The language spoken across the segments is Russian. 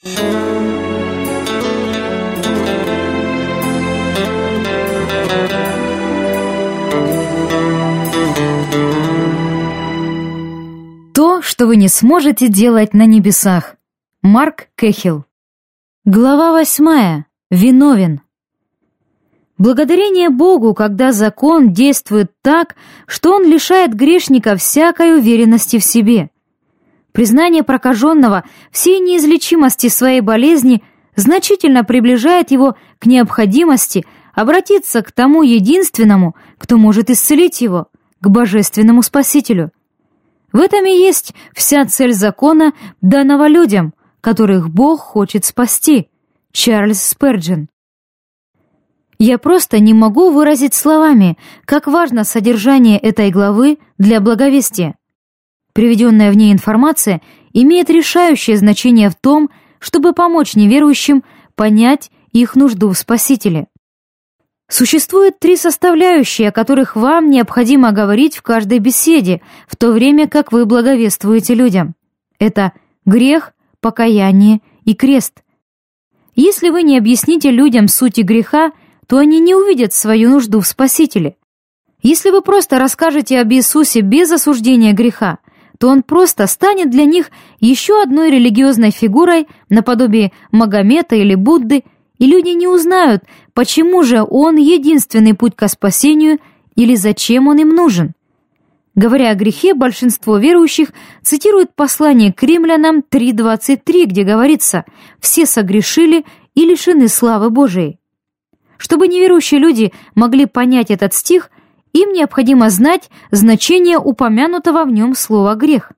То, что вы не сможете делать на небесах. Марк Кехил. Глава восьмая. Виновен. Благодарение Богу, когда закон действует так, что он лишает грешника всякой уверенности в себе. Признание прокаженного всей неизлечимости своей болезни значительно приближает его к необходимости обратиться к тому единственному, кто может исцелить его, к божественному Спасителю. В этом и есть вся цель закона, данного людям, которых Бог хочет спасти. Чарльз Сперджин. Я просто не могу выразить словами, как важно содержание этой главы для благовестия. Приведенная в ней информация имеет решающее значение в том, чтобы помочь неверующим понять их нужду в Спасителе. Существует три составляющие, о которых вам необходимо говорить в каждой беседе, в то время как вы благовествуете людям. Это грех, покаяние и крест. Если вы не объясните людям сути греха, то они не увидят свою нужду в Спасителе. Если вы просто расскажете об Иисусе без осуждения греха, то он просто станет для них еще одной религиозной фигурой наподобие Магомета или Будды, и люди не узнают, почему же он единственный путь к спасению или зачем он им нужен. Говоря о грехе, большинство верующих цитируют послание к римлянам 3.23, где говорится «все согрешили и лишены славы Божией». Чтобы неверующие люди могли понять этот стих, им необходимо знать значение упомянутого в нем слова «грех».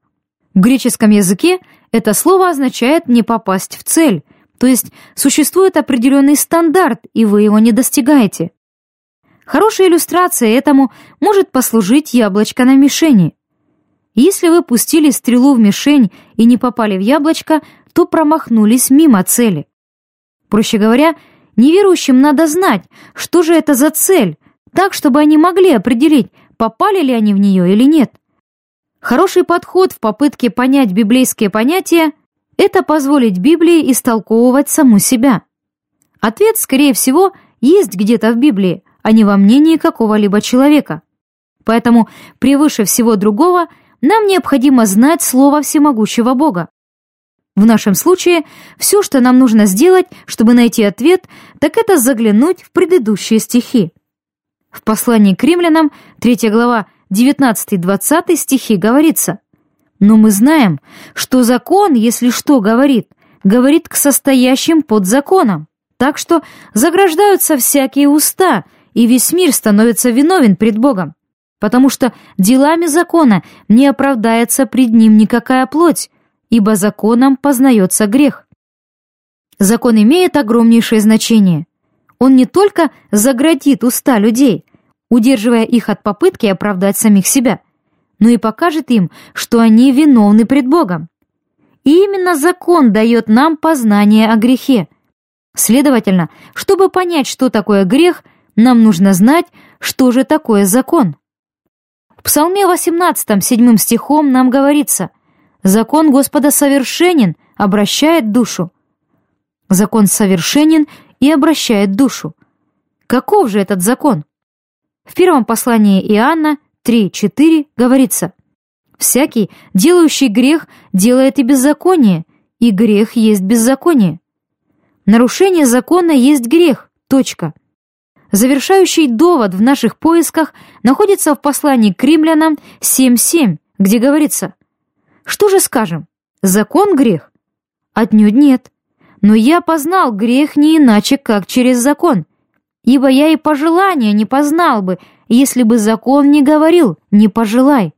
В греческом языке это слово означает «не попасть в цель», то есть существует определенный стандарт, и вы его не достигаете. Хорошей иллюстрацией этому может послужить яблочко на мишени. Если вы пустили стрелу в мишень и не попали в яблочко, то промахнулись мимо цели. Проще говоря, Неверующим надо знать, что же это за цель, так, чтобы они могли определить, попали ли они в нее или нет. Хороший подход в попытке понять библейские понятия – это позволить Библии истолковывать саму себя. Ответ, скорее всего, есть где-то в Библии, а не во мнении какого-либо человека. Поэтому превыше всего другого нам необходимо знать Слово Всемогущего Бога. В нашем случае все, что нам нужно сделать, чтобы найти ответ, так это заглянуть в предыдущие стихи. В послании к римлянам, 3 глава, 19-20 стихи говорится «Но мы знаем, что закон, если что говорит, говорит к состоящим под законом, так что заграждаются всякие уста, и весь мир становится виновен пред Богом, потому что делами закона не оправдается пред ним никакая плоть, ибо законом познается грех. Закон имеет огромнейшее значение. Он не только заградит уста людей, удерживая их от попытки оправдать самих себя, но и покажет им, что они виновны пред Богом. И именно закон дает нам познание о грехе. Следовательно, чтобы понять, что такое грех, нам нужно знать, что же такое закон. В Псалме 18, 7 стихом нам говорится – Закон Господа совершенен, обращает душу. Закон совершенен и обращает душу. Каков же этот закон? В первом послании Иоанна 3.4 говорится «Всякий, делающий грех, делает и беззаконие, и грех есть беззаконие». Нарушение закона есть грех. Точка. Завершающий довод в наших поисках находится в послании к римлянам 7.7, где говорится что же скажем? Закон грех? Отнюдь нет. Но я познал грех не иначе, как через закон. Ибо я и пожелания не познал бы, если бы закон не говорил «не пожелай».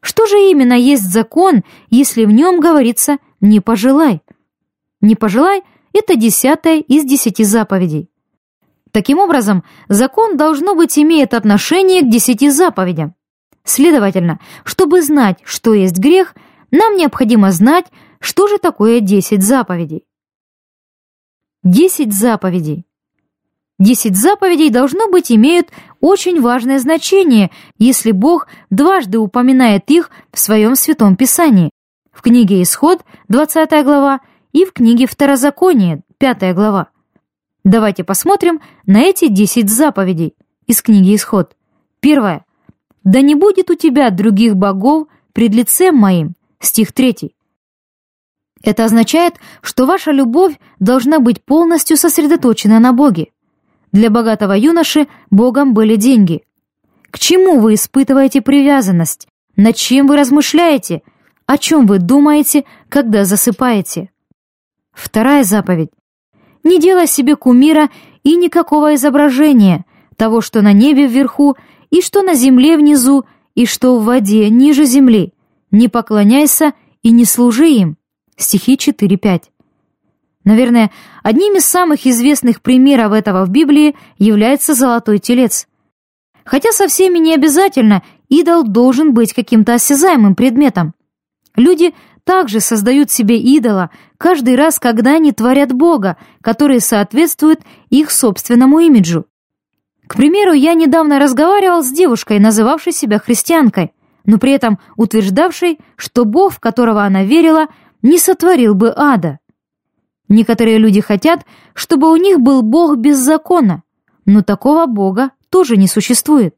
Что же именно есть закон, если в нем говорится «не пожелай»? «Не пожелай» — это десятая из десяти заповедей. Таким образом, закон, должно быть, имеет отношение к десяти заповедям. Следовательно, чтобы знать, что есть грех, нам необходимо знать, что же такое десять заповедей. Десять заповедей. Десять заповедей, должно быть, имеют очень важное значение, если Бог дважды упоминает их в своем Святом Писании. В книге Исход, 20 глава, и в книге Второзаконие, пятая глава. Давайте посмотрим на эти десять заповедей из книги Исход. Первое. «Да не будет у тебя других богов пред лицем моим». Стих третий. Это означает, что ваша любовь должна быть полностью сосредоточена на Боге. Для богатого юноши Богом были деньги. К чему вы испытываете привязанность? Над чем вы размышляете? О чем вы думаете, когда засыпаете? Вторая заповедь. Не делай себе кумира и никакого изображения того, что на небе вверху, и что на земле внизу, и что в воде ниже земли. Не поклоняйся и не служи им. Стихи 4-5. Наверное, одним из самых известных примеров этого в Библии является золотой телец. Хотя со всеми не обязательно, идол должен быть каким-то осязаемым предметом. Люди также создают себе идола каждый раз, когда они творят Бога, который соответствует их собственному имиджу. К примеру, я недавно разговаривал с девушкой, называвшей себя христианкой, но при этом утверждавшей, что Бог, в которого она верила, не сотворил бы ада. Некоторые люди хотят, чтобы у них был Бог без закона, но такого Бога тоже не существует.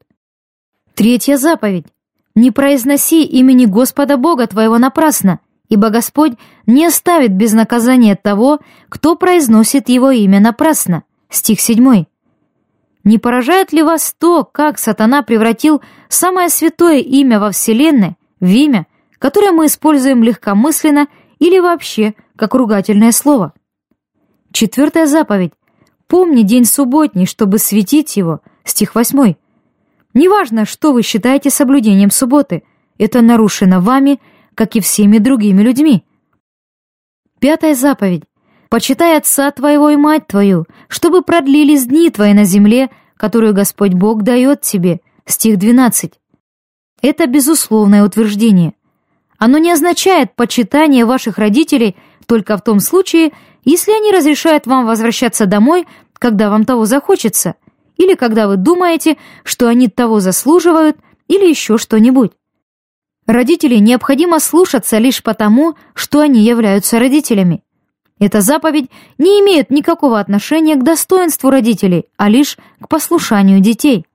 Третья заповедь. «Не произноси имени Господа Бога твоего напрасно, ибо Господь не оставит без наказания того, кто произносит его имя напрасно». Стих 7. Не поражает ли вас то, как сатана превратил самое святое имя во Вселенной в имя, которое мы используем легкомысленно или вообще как ругательное слово. Четвертая заповедь. Помни день субботний, чтобы светить его. Стих восьмой. Неважно, что вы считаете соблюдением субботы, это нарушено вами, как и всеми другими людьми. Пятая заповедь. «Почитай отца твоего и мать твою, чтобы продлились дни твои на земле, которую Господь Бог дает тебе». Стих 12. Это безусловное утверждение. Оно не означает почитание ваших родителей только в том случае, если они разрешают вам возвращаться домой, когда вам того захочется, или когда вы думаете, что они того заслуживают, или еще что-нибудь. Родителей необходимо слушаться лишь потому, что они являются родителями. Эта заповедь не имеет никакого отношения к достоинству родителей, а лишь к послушанию детей.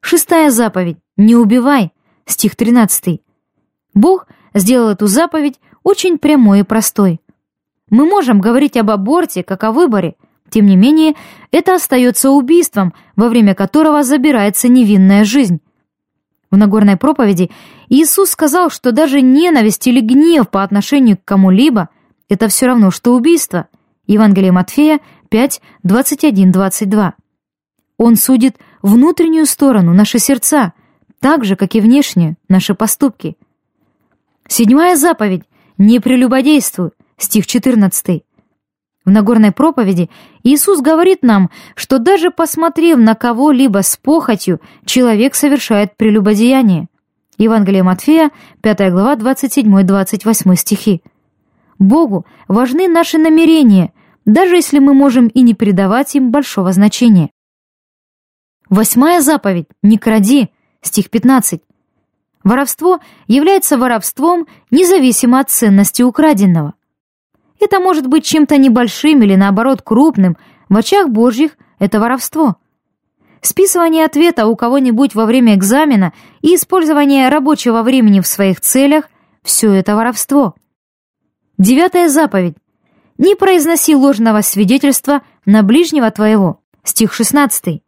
Шестая заповедь «Не убивай», стих 13. Бог сделал эту заповедь очень прямой и простой. Мы можем говорить об аборте как о выборе, тем не менее, это остается убийством, во время которого забирается невинная жизнь. В Нагорной проповеди Иисус сказал, что даже ненависть или гнев по отношению к кому-либо – это все равно, что убийство. Евангелие Матфея 5, 21, 22. Он судит внутреннюю сторону, наши сердца, так же, как и внешнюю, наши поступки. Седьмая заповедь «Не прелюбодействуй», стих 14. В Нагорной проповеди Иисус говорит нам, что даже посмотрев на кого-либо с похотью, человек совершает прелюбодеяние. Евангелие Матфея, 5 глава, 27-28 стихи. Богу важны наши намерения, даже если мы можем и не придавать им большого значения. Восьмая заповедь «Не кради», стих 15. Воровство является воровством независимо от ценности украденного. Это может быть чем-то небольшим или, наоборот, крупным. В очах Божьих это воровство. Списывание ответа у кого-нибудь во время экзамена и использование рабочего времени в своих целях – все это воровство. Девятая заповедь. «Не произноси ложного свидетельства на ближнего твоего». Стих 16.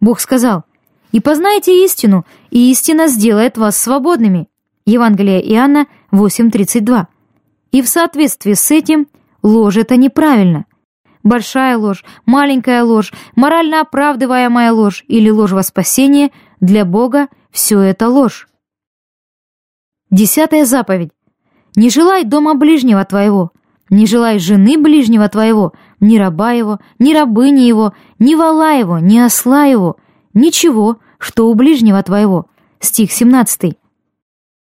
Бог сказал – и познайте истину, и истина сделает вас свободными. Евангелие Иоанна 8.32. И в соответствии с этим ложь это неправильно. Большая ложь, маленькая ложь, морально оправдываемая ложь или ложь во спасение для Бога – все это ложь. Десятая заповедь. Не желай дома ближнего твоего, не желай жены ближнего твоего, ни раба его, ни рабыни его, ни вала его, ни осла его, ничего, что у ближнего твоего. Стих 17.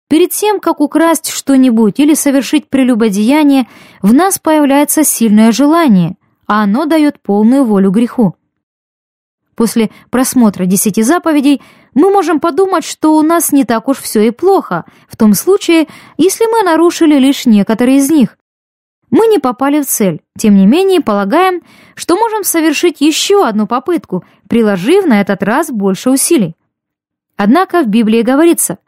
Перед тем, как украсть что-нибудь или совершить прелюбодеяние, в нас появляется сильное желание, а оно дает полную волю греху. После просмотра десяти заповедей мы можем подумать, что у нас не так уж все и плохо, в том случае, если мы нарушили лишь некоторые из них. Мы не попали в цель, тем не менее полагаем, что можем совершить еще одну попытку, приложив на этот раз больше усилий. Однако в Библии говорится,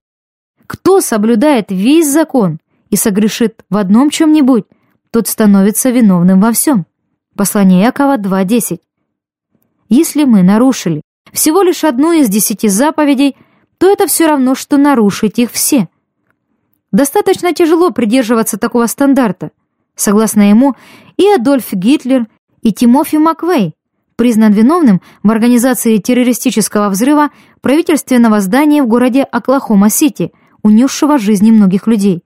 кто соблюдает весь закон и согрешит в одном чем-нибудь, тот становится виновным во всем. Послание Якова 2.10. Если мы нарушили всего лишь одну из десяти заповедей, то это все равно, что нарушить их все. Достаточно тяжело придерживаться такого стандарта. Согласно ему, и Адольф Гитлер, и Тимофи Маквей признан виновным в организации террористического взрыва правительственного здания в городе Оклахома-Сити, унесшего жизни многих людей.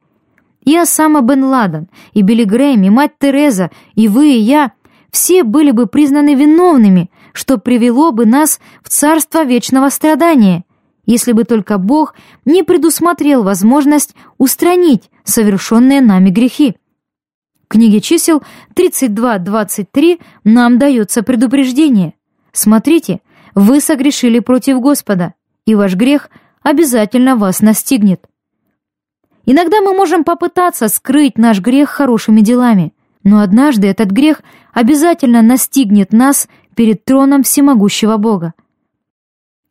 И Осама бен Ладен, и Билли Грэм, и мать Тереза, и вы, и я – все были бы признаны виновными, что привело бы нас в царство вечного страдания, если бы только Бог не предусмотрел возможность устранить совершенные нами грехи. В книге чисел 32.23 нам дается предупреждение. Смотрите, вы согрешили против Господа, и ваш грех обязательно вас настигнет. Иногда мы можем попытаться скрыть наш грех хорошими делами, но однажды этот грех обязательно настигнет нас перед троном всемогущего Бога.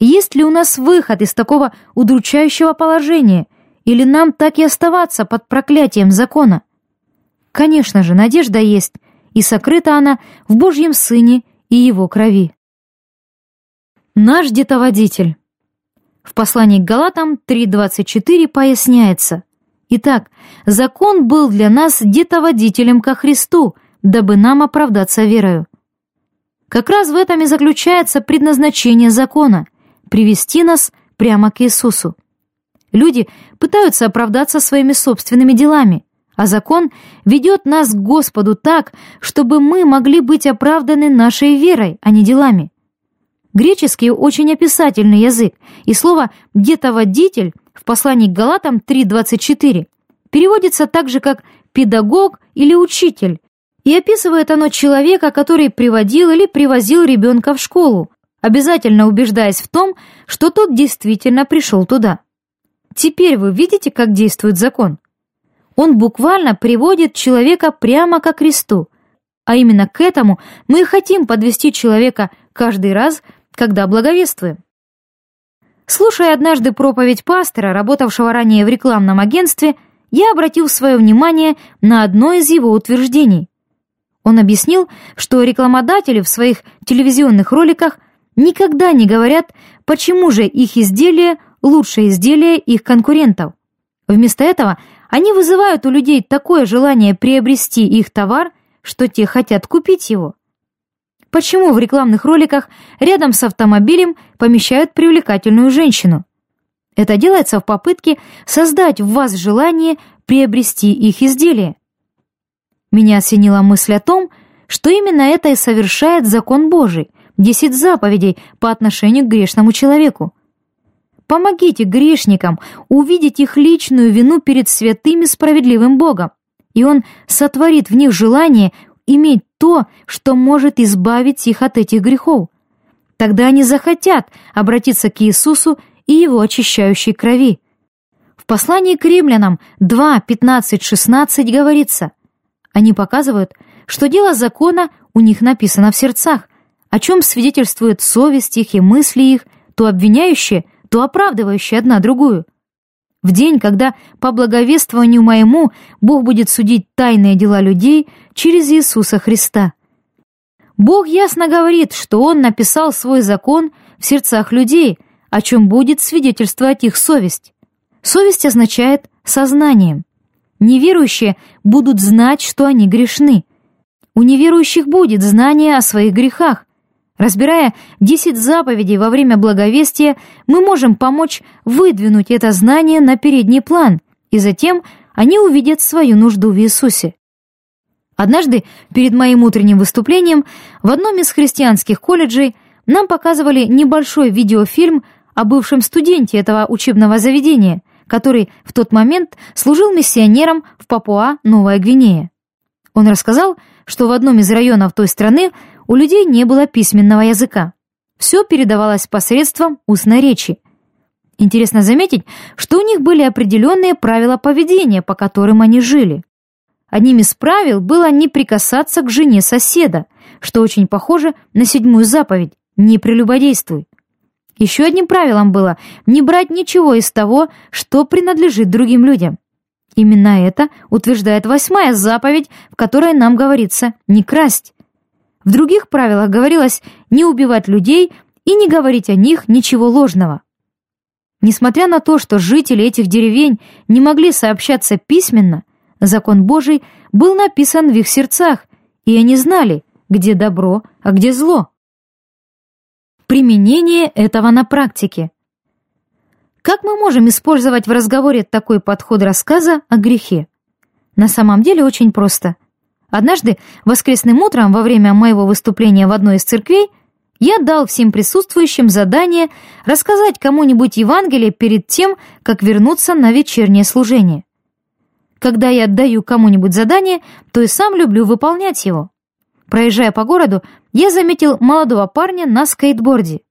Есть ли у нас выход из такого удручающего положения, или нам так и оставаться под проклятием закона? Конечно же, надежда есть, и сокрыта она в Божьем Сыне и Его крови. Наш детоводитель. В послании к Галатам 3.24 поясняется – Итак, закон был для нас детоводителем ко Христу, дабы нам оправдаться верою. Как раз в этом и заключается предназначение закона — привести нас прямо к Иисусу. Люди пытаются оправдаться своими собственными делами, а закон ведет нас к Господу так, чтобы мы могли быть оправданы нашей верой, а не делами. Греческий очень описательный язык, и слово «детоводитель» в послании к Галатам 3.24 переводится так же, как «педагог» или «учитель», и описывает оно человека, который приводил или привозил ребенка в школу, обязательно убеждаясь в том, что тот действительно пришел туда. Теперь вы видите, как действует закон? Он буквально приводит человека прямо ко кресту, а именно к этому мы и хотим подвести человека каждый раз, когда благовествуем. Слушая однажды проповедь пастора, работавшего ранее в рекламном агентстве, я обратил свое внимание на одно из его утверждений. Он объяснил, что рекламодатели в своих телевизионных роликах никогда не говорят, почему же их изделие лучше изделия их конкурентов. Вместо этого они вызывают у людей такое желание приобрести их товар, что те хотят купить его. Почему в рекламных роликах рядом с автомобилем помещают привлекательную женщину? Это делается в попытке создать в вас желание приобрести их изделие. Меня осенила мысль о том, что именно это и совершает закон Божий, десять заповедей по отношению к грешному человеку. Помогите грешникам увидеть их личную вину перед святым и справедливым Богом, и Он сотворит в них желание иметь то, что может избавить их от этих грехов. Тогда они захотят обратиться к Иисусу и Его очищающей крови. В послании к римлянам 2, 15, 16 говорится, они показывают, что дело закона у них написано в сердцах, о чем свидетельствует совесть их и мысли их, то обвиняющие, то оправдывающие одна другую. В день, когда по благовествованию моему Бог будет судить тайные дела людей через Иисуса Христа. Бог ясно говорит, что Он написал свой закон в сердцах людей, о чем будет свидетельствовать их совесть. Совесть означает сознание. Неверующие будут знать, что они грешны. У неверующих будет знание о своих грехах, Разбирая десять заповедей во время благовестия, мы можем помочь выдвинуть это знание на передний план, и затем они увидят свою нужду в Иисусе. Однажды, перед моим утренним выступлением, в одном из христианских колледжей нам показывали небольшой видеофильм о бывшем студенте этого учебного заведения, который в тот момент служил миссионером в Папуа-Новая Гвинея. Он рассказал, что в одном из районов той страны у людей не было письменного языка. Все передавалось посредством устной речи. Интересно заметить, что у них были определенные правила поведения, по которым они жили. Одним из правил было не прикасаться к жене соседа, что очень похоже на седьмую заповедь «Не прелюбодействуй». Еще одним правилом было не брать ничего из того, что принадлежит другим людям. Именно это утверждает восьмая заповедь, в которой нам говорится «не красть». В других правилах говорилось не убивать людей и не говорить о них ничего ложного. Несмотря на то, что жители этих деревень не могли сообщаться письменно, закон Божий был написан в их сердцах, и они знали, где добро, а где зло. Применение этого на практике. Как мы можем использовать в разговоре такой подход рассказа о грехе? На самом деле очень просто. Однажды, воскресным утром, во время моего выступления в одной из церквей, я дал всем присутствующим задание рассказать кому-нибудь Евангелие перед тем, как вернуться на вечернее служение. Когда я отдаю кому-нибудь задание, то и сам люблю выполнять его. Проезжая по городу, я заметил молодого парня на скейтборде.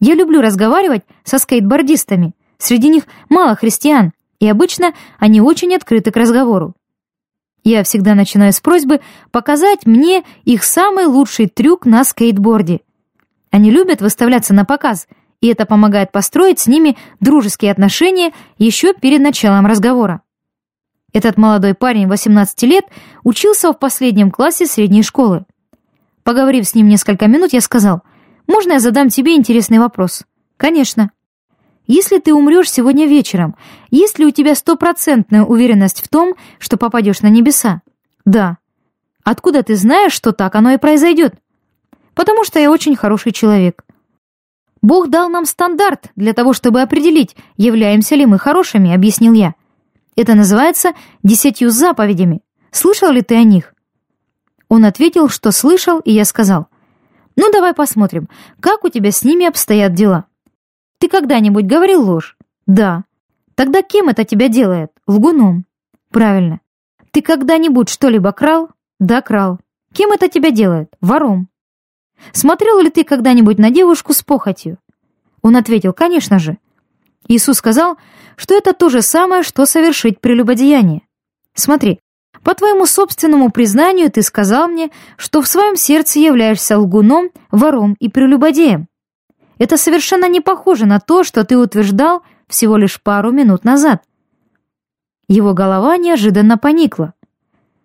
Я люблю разговаривать со скейтбордистами – Среди них мало христиан, и обычно они очень открыты к разговору. Я всегда начинаю с просьбы показать мне их самый лучший трюк на скейтборде. Они любят выставляться на показ, и это помогает построить с ними дружеские отношения еще перед началом разговора. Этот молодой парень 18 лет учился в последнем классе средней школы. Поговорив с ним несколько минут, я сказал, «Можно я задам тебе интересный вопрос?» «Конечно». Если ты умрешь сегодня вечером, есть ли у тебя стопроцентная уверенность в том, что попадешь на небеса? Да. Откуда ты знаешь, что так оно и произойдет? Потому что я очень хороший человек. Бог дал нам стандарт для того, чтобы определить, являемся ли мы хорошими, объяснил я. Это называется десятью заповедями. Слышал ли ты о них? Он ответил, что слышал, и я сказал, ну давай посмотрим, как у тебя с ними обстоят дела. Ты когда-нибудь говорил ложь? Да. Тогда кем это тебя делает? Лгуном. Правильно. Ты когда-нибудь что-либо крал? Да, крал. Кем это тебя делает? Вором. Смотрел ли ты когда-нибудь на девушку с похотью? Он ответил, конечно же. Иисус сказал, что это то же самое, что совершить прелюбодеяние. Смотри, по твоему собственному признанию ты сказал мне, что в своем сердце являешься лгуном, вором и прелюбодеем. Это совершенно не похоже на то, что ты утверждал всего лишь пару минут назад. Его голова неожиданно поникла.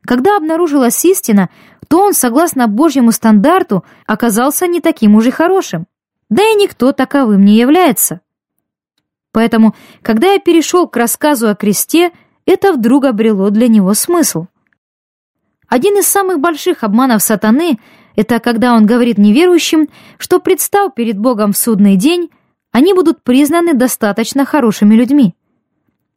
Когда обнаружилась истина, то он, согласно Божьему стандарту, оказался не таким уж и хорошим. Да и никто таковым не является. Поэтому, когда я перешел к рассказу о кресте, это вдруг обрело для него смысл. Один из самых больших обманов сатаны это когда он говорит неверующим, что представ перед Богом в судный день, они будут признаны достаточно хорошими людьми.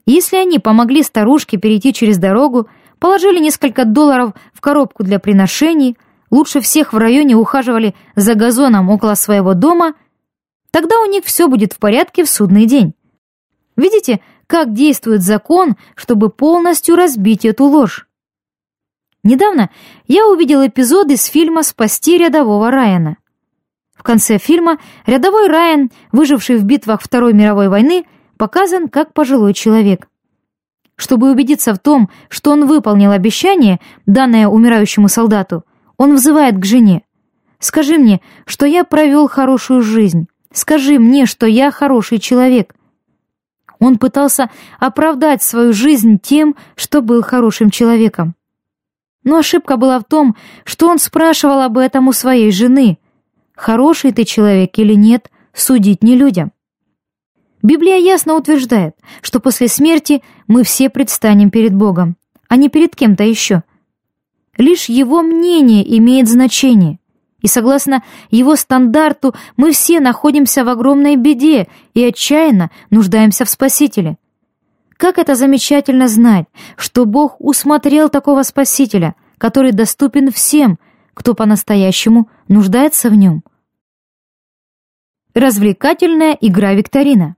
Если они помогли старушке перейти через дорогу, положили несколько долларов в коробку для приношений, лучше всех в районе ухаживали за газоном около своего дома, тогда у них все будет в порядке в судный день. Видите, как действует закон, чтобы полностью разбить эту ложь? Недавно я увидел эпизод из фильма «Спасти рядового Райана». В конце фильма рядовой Райан, выживший в битвах Второй мировой войны, показан как пожилой человек. Чтобы убедиться в том, что он выполнил обещание, данное умирающему солдату, он взывает к жене. «Скажи мне, что я провел хорошую жизнь. Скажи мне, что я хороший человек». Он пытался оправдать свою жизнь тем, что был хорошим человеком. Но ошибка была в том, что он спрашивал об этом у своей жены. Хороший ты человек или нет, судить не людям. Библия ясно утверждает, что после смерти мы все предстанем перед Богом, а не перед кем-то еще. Лишь Его мнение имеет значение, и согласно Его стандарту мы все находимся в огромной беде и отчаянно нуждаемся в Спасителе. Как это замечательно знать, что Бог усмотрел такого Спасителя, который доступен всем, кто по-настоящему нуждается в нем. Развлекательная игра-викторина.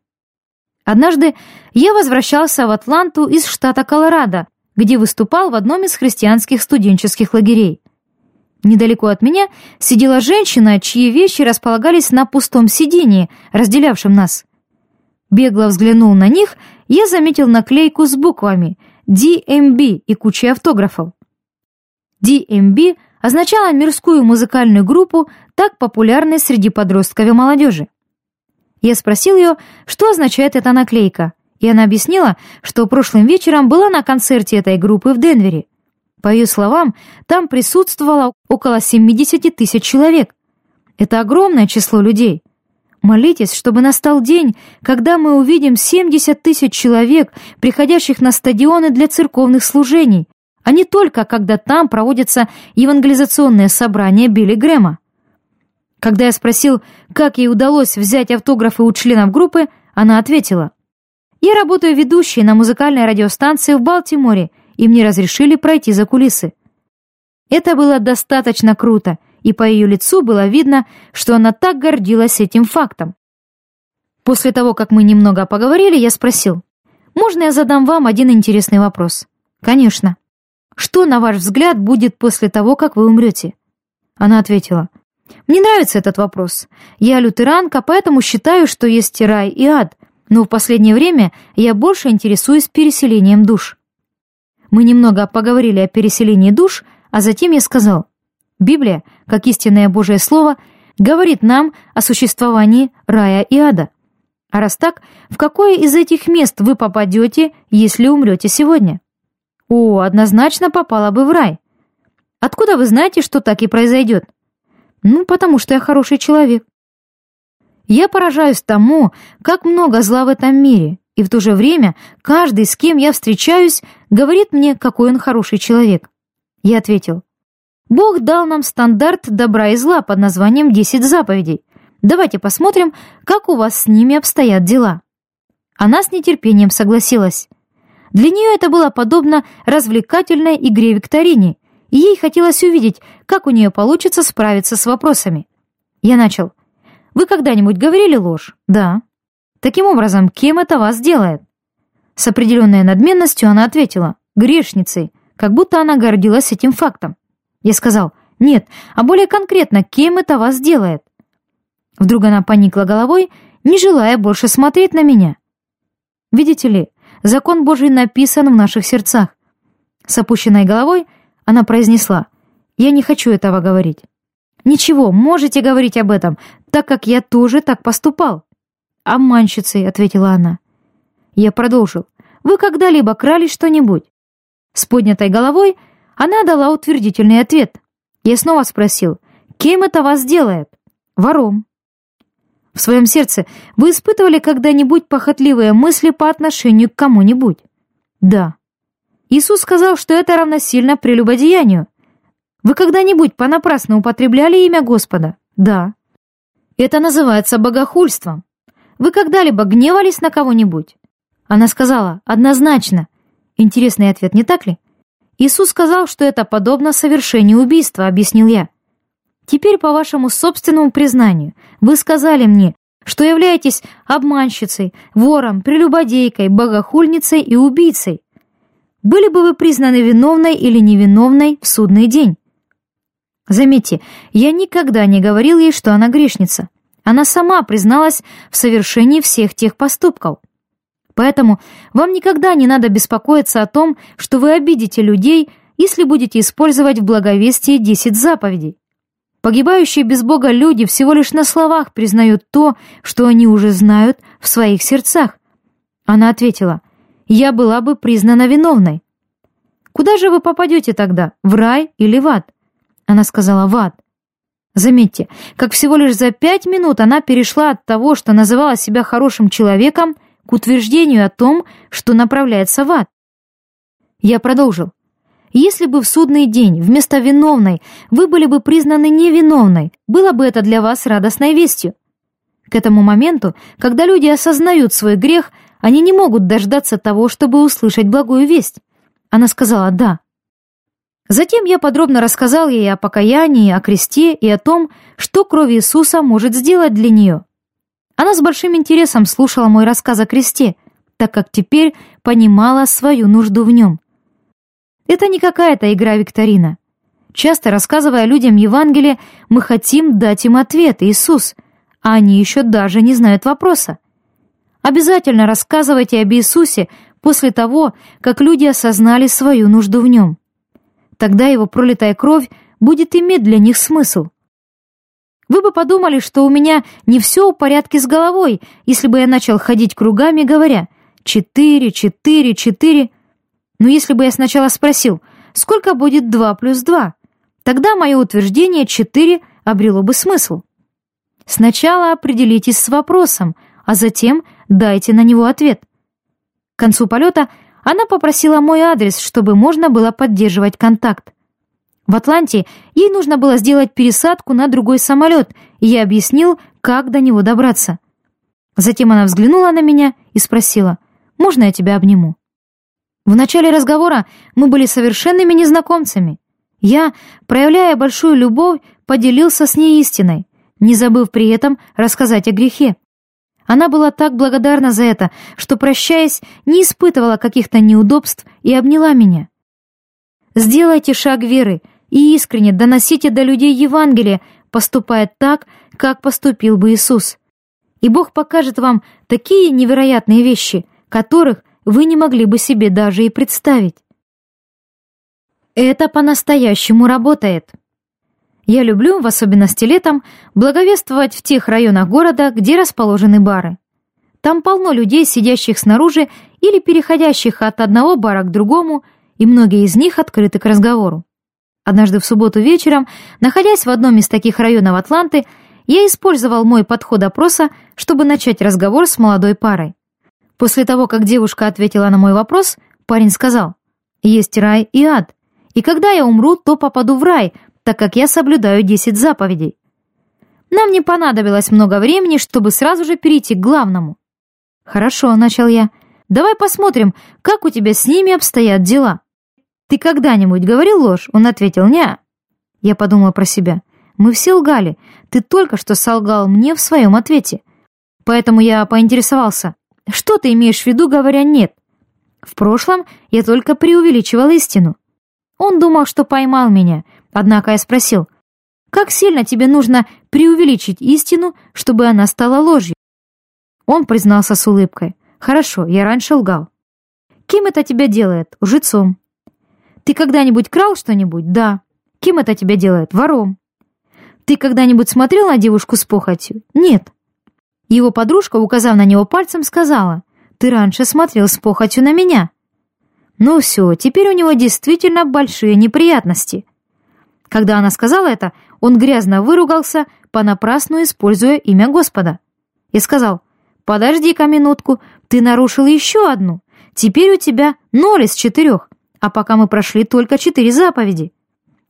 Однажды я возвращался в Атланту из штата Колорадо, где выступал в одном из христианских студенческих лагерей. Недалеко от меня сидела женщина, чьи вещи располагались на пустом сидении, разделявшем нас. Бегло взглянул на них, я заметил наклейку с буквами DMB и кучей автографов. DMB означала мирскую музыкальную группу, так популярной среди подростков и молодежи. Я спросил ее, что означает эта наклейка, и она объяснила, что прошлым вечером была на концерте этой группы в Денвере. По ее словам, там присутствовало около 70 тысяч человек. Это огромное число людей. Молитесь, чтобы настал день, когда мы увидим 70 тысяч человек, приходящих на стадионы для церковных служений, а не только когда там проводятся евангелизационные собрания Билли Грэма. Когда я спросил, как ей удалось взять автографы у членов группы, она ответила, «Я работаю ведущей на музыкальной радиостанции в Балтиморе, и мне разрешили пройти за кулисы». Это было достаточно круто, и по ее лицу было видно, что она так гордилась этим фактом. После того, как мы немного поговорили, я спросил, «Можно я задам вам один интересный вопрос?» «Конечно». Что, на ваш взгляд, будет после того, как вы умрете? Она ответила, мне нравится этот вопрос. Я лютеранка, поэтому считаю, что есть рай и ад, но в последнее время я больше интересуюсь переселением душ. Мы немного поговорили о переселении душ, а затем я сказал, Библия, как истинное Божье Слово, говорит нам о существовании рая и ада. А раз так, в какое из этих мест вы попадете, если умрете сегодня? О, однозначно попала бы в рай. Откуда вы знаете, что так и произойдет? Ну, потому что я хороший человек. Я поражаюсь тому, как много зла в этом мире, и в то же время каждый, с кем я встречаюсь, говорит мне, какой он хороший человек. Я ответил, Бог дал нам стандарт добра и зла под названием «Десять заповедей». Давайте посмотрим, как у вас с ними обстоят дела. Она с нетерпением согласилась. Для нее это было подобно развлекательной игре викторине, и ей хотелось увидеть, как у нее получится справиться с вопросами. Я начал. «Вы когда-нибудь говорили ложь?» «Да». «Таким образом, кем это вас делает?» С определенной надменностью она ответила. «Грешницей», как будто она гордилась этим фактом. Я сказал. «Нет, а более конкретно, кем это вас делает?» Вдруг она поникла головой, не желая больше смотреть на меня. Видите ли, Закон Божий написан в наших сердцах. С опущенной головой она произнесла, «Я не хочу этого говорить». «Ничего, можете говорить об этом, так как я тоже так поступал». «Обманщицей», — ответила она. Я продолжил, «Вы когда-либо крали что-нибудь?» С поднятой головой она дала утвердительный ответ. Я снова спросил, «Кем это вас делает?» «Вором». В своем сердце вы испытывали когда-нибудь похотливые мысли по отношению к кому-нибудь? Да. Иисус сказал, что это равносильно прелюбодеянию. Вы когда-нибудь понапрасну употребляли имя Господа? Да. Это называется богохульством. Вы когда-либо гневались на кого-нибудь? Она сказала, однозначно. Интересный ответ, не так ли? Иисус сказал, что это подобно совершению убийства, объяснил я. Теперь, по вашему собственному признанию, вы сказали мне, что являетесь обманщицей, вором, прелюбодейкой, богохульницей и убийцей. Были бы вы признаны виновной или невиновной в судный день? Заметьте, я никогда не говорил ей, что она грешница. Она сама призналась в совершении всех тех поступков. Поэтому вам никогда не надо беспокоиться о том, что вы обидите людей, если будете использовать в благовестии десять заповедей. Погибающие без Бога люди всего лишь на словах признают то, что они уже знают в своих сердцах. Она ответила, «Я была бы признана виновной». «Куда же вы попадете тогда, в рай или в ад?» Она сказала, «В ад». Заметьте, как всего лишь за пять минут она перешла от того, что называла себя хорошим человеком, к утверждению о том, что направляется в ад. Я продолжил. Если бы в судный день вместо виновной вы были бы признаны невиновной, было бы это для вас радостной вестью. К этому моменту, когда люди осознают свой грех, они не могут дождаться того, чтобы услышать благую весть. Она сказала «да». Затем я подробно рассказал ей о покаянии, о кресте и о том, что кровь Иисуса может сделать для нее. Она с большим интересом слушала мой рассказ о кресте, так как теперь понимала свою нужду в нем. Это не какая-то игра-викторина. Часто, рассказывая людям Евангелие, мы хотим дать им ответ, Иисус, а они еще даже не знают вопроса. Обязательно рассказывайте об Иисусе после того, как люди осознали свою нужду в Нем. Тогда его пролитая кровь будет иметь для них смысл. Вы бы подумали, что у меня не все в порядке с головой, если бы я начал ходить кругами, говоря «четыре, четыре, четыре». Но если бы я сначала спросил, сколько будет два плюс два, тогда мое утверждение четыре обрело бы смысл. Сначала определитесь с вопросом, а затем дайте на него ответ. К концу полета она попросила мой адрес, чтобы можно было поддерживать контакт. В Атланте ей нужно было сделать пересадку на другой самолет, и я объяснил, как до него добраться. Затем она взглянула на меня и спросила, «Можно я тебя обниму?» В начале разговора мы были совершенными незнакомцами. Я, проявляя большую любовь, поделился с ней истиной, не забыв при этом рассказать о грехе. Она была так благодарна за это, что, прощаясь, не испытывала каких-то неудобств и обняла меня. «Сделайте шаг веры и искренне доносите до людей Евангелие, поступая так, как поступил бы Иисус. И Бог покажет вам такие невероятные вещи, которых вы не могли бы себе даже и представить. Это по-настоящему работает. Я люблю, в особенности летом, благовествовать в тех районах города, где расположены бары. Там полно людей, сидящих снаружи или переходящих от одного бара к другому, и многие из них открыты к разговору. Однажды в субботу вечером, находясь в одном из таких районов Атланты, я использовал мой подход опроса, чтобы начать разговор с молодой парой. После того, как девушка ответила на мой вопрос, парень сказал, «Есть рай и ад, и когда я умру, то попаду в рай, так как я соблюдаю десять заповедей». Нам не понадобилось много времени, чтобы сразу же перейти к главному. «Хорошо», — начал я, — «давай посмотрим, как у тебя с ними обстоят дела». «Ты когда-нибудь говорил ложь?» Он ответил «не». Я подумала про себя. «Мы все лгали. Ты только что солгал мне в своем ответе». Поэтому я поинтересовался. «Что ты имеешь в виду, говоря «нет»?» В прошлом я только преувеличивал истину. Он думал, что поймал меня, однако я спросил, «Как сильно тебе нужно преувеличить истину, чтобы она стала ложью?» Он признался с улыбкой, «Хорошо, я раньше лгал». «Кем это тебя делает? Лжецом». Ты когда-нибудь крал что-нибудь? Да. Кем это тебя делает? Вором. Ты когда-нибудь смотрел на девушку с похотью? Нет. Его подружка, указав на него пальцем, сказала, «Ты раньше смотрел с похотью на меня». Ну все, теперь у него действительно большие неприятности. Когда она сказала это, он грязно выругался, понапрасну используя имя Господа. И сказал, «Подожди-ка минутку, ты нарушил еще одну. Теперь у тебя ноль из четырех а пока мы прошли только четыре заповеди.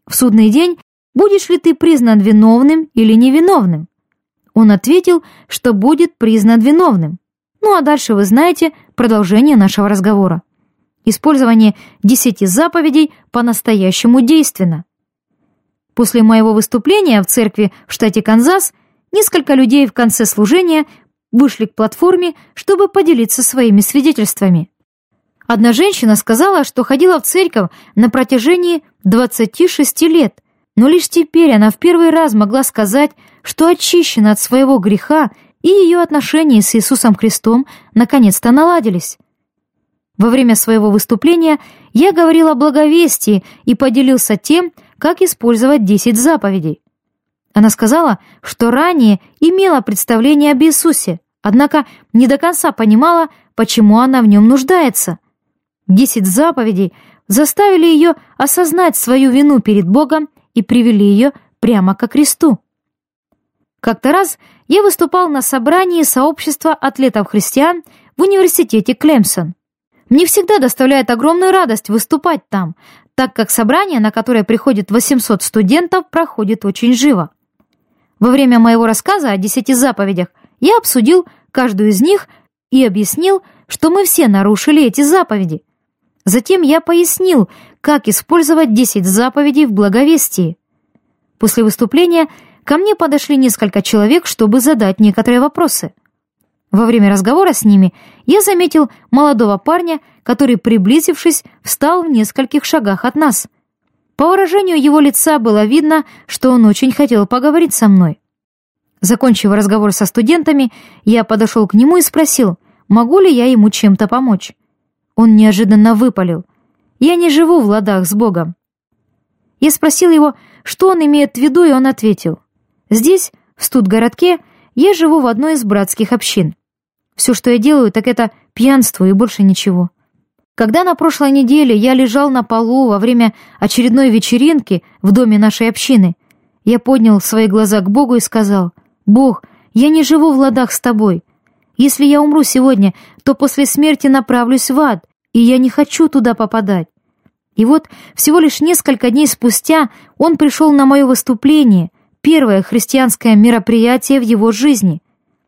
В судный день будешь ли ты признан виновным или невиновным? Он ответил, что будет признан виновным. Ну а дальше вы знаете продолжение нашего разговора. Использование десяти заповедей по-настоящему действенно. После моего выступления в церкви в штате Канзас несколько людей в конце служения вышли к платформе, чтобы поделиться своими свидетельствами. Одна женщина сказала, что ходила в церковь на протяжении 26 лет, но лишь теперь она в первый раз могла сказать, что очищена от своего греха, и ее отношения с Иисусом Христом наконец-то наладились. Во время своего выступления я говорил о благовестии и поделился тем, как использовать 10 заповедей. Она сказала, что ранее имела представление об Иисусе, однако не до конца понимала, почему она в нем нуждается. Десять заповедей заставили ее осознать свою вину перед Богом и привели ее прямо ко кресту. Как-то раз я выступал на собрании сообщества атлетов-христиан в университете Клемсон. Мне всегда доставляет огромную радость выступать там, так как собрание, на которое приходит 800 студентов, проходит очень живо. Во время моего рассказа о десяти заповедях я обсудил каждую из них и объяснил, что мы все нарушили эти заповеди – Затем я пояснил, как использовать 10 заповедей в благовестии. После выступления ко мне подошли несколько человек, чтобы задать некоторые вопросы. Во время разговора с ними я заметил молодого парня, который, приблизившись, встал в нескольких шагах от нас. По выражению его лица было видно, что он очень хотел поговорить со мной. Закончив разговор со студентами, я подошел к нему и спросил, могу ли я ему чем-то помочь. Он неожиданно выпалил. «Я не живу в ладах с Богом». Я спросил его, что он имеет в виду, и он ответил. «Здесь, в студгородке, я живу в одной из братских общин. Все, что я делаю, так это пьянство и больше ничего. Когда на прошлой неделе я лежал на полу во время очередной вечеринки в доме нашей общины, я поднял свои глаза к Богу и сказал, «Бог, я не живу в ладах с тобой. Если я умру сегодня, то после смерти направлюсь в ад, и я не хочу туда попадать». И вот всего лишь несколько дней спустя он пришел на мое выступление, первое христианское мероприятие в его жизни.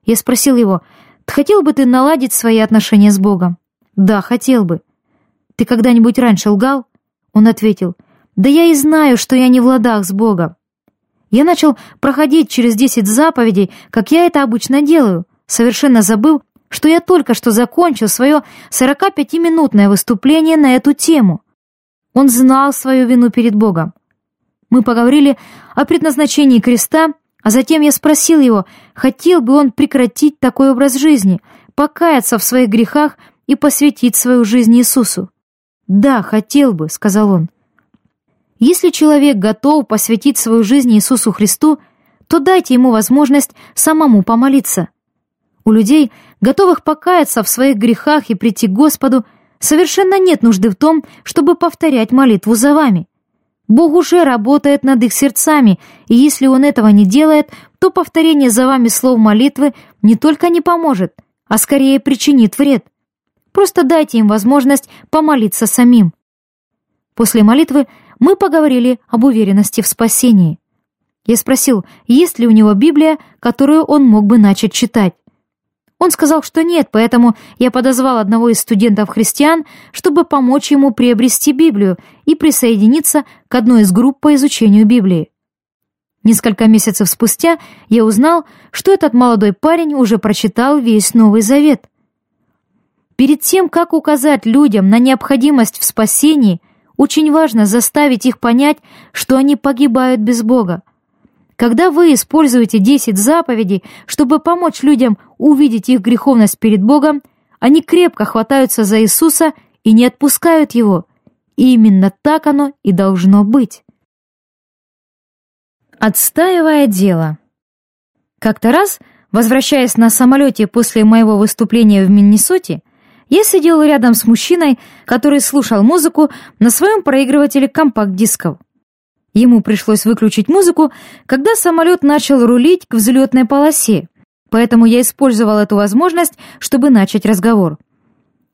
Я спросил его, «Хотел бы ты наладить свои отношения с Богом?» «Да, хотел бы». «Ты когда-нибудь раньше лгал?» Он ответил, «Да я и знаю, что я не в ладах с Богом». Я начал проходить через десять заповедей, как я это обычно делаю, совершенно забыл, что я только что закончил свое 45-минутное выступление на эту тему. Он знал свою вину перед Богом. Мы поговорили о предназначении креста, а затем я спросил его, хотел бы он прекратить такой образ жизни, покаяться в своих грехах и посвятить свою жизнь Иисусу. «Да, хотел бы», — сказал он. Если человек готов посвятить свою жизнь Иисусу Христу, то дайте ему возможность самому помолиться. У людей, готовых покаяться в своих грехах и прийти к Господу, совершенно нет нужды в том, чтобы повторять молитву за вами. Бог уже работает над их сердцами, и если Он этого не делает, то повторение за вами слов молитвы не только не поможет, а скорее причинит вред. Просто дайте им возможность помолиться самим. После молитвы мы поговорили об уверенности в спасении. Я спросил, есть ли у него Библия, которую он мог бы начать читать. Он сказал, что нет, поэтому я подозвал одного из студентов-христиан, чтобы помочь ему приобрести Библию и присоединиться к одной из групп по изучению Библии. Несколько месяцев спустя я узнал, что этот молодой парень уже прочитал весь Новый Завет. Перед тем, как указать людям на необходимость в спасении, очень важно заставить их понять, что они погибают без Бога. Когда вы используете 10 заповедей, чтобы помочь людям увидеть их греховность перед Богом, они крепко хватаются за Иисуса и не отпускают Его. И именно так оно и должно быть. Отстаивая дело. Как-то раз, возвращаясь на самолете после моего выступления в Миннесоте, я сидел рядом с мужчиной, который слушал музыку на своем проигрывателе компакт-дисков. Ему пришлось выключить музыку, когда самолет начал рулить к взлетной полосе, поэтому я использовал эту возможность, чтобы начать разговор.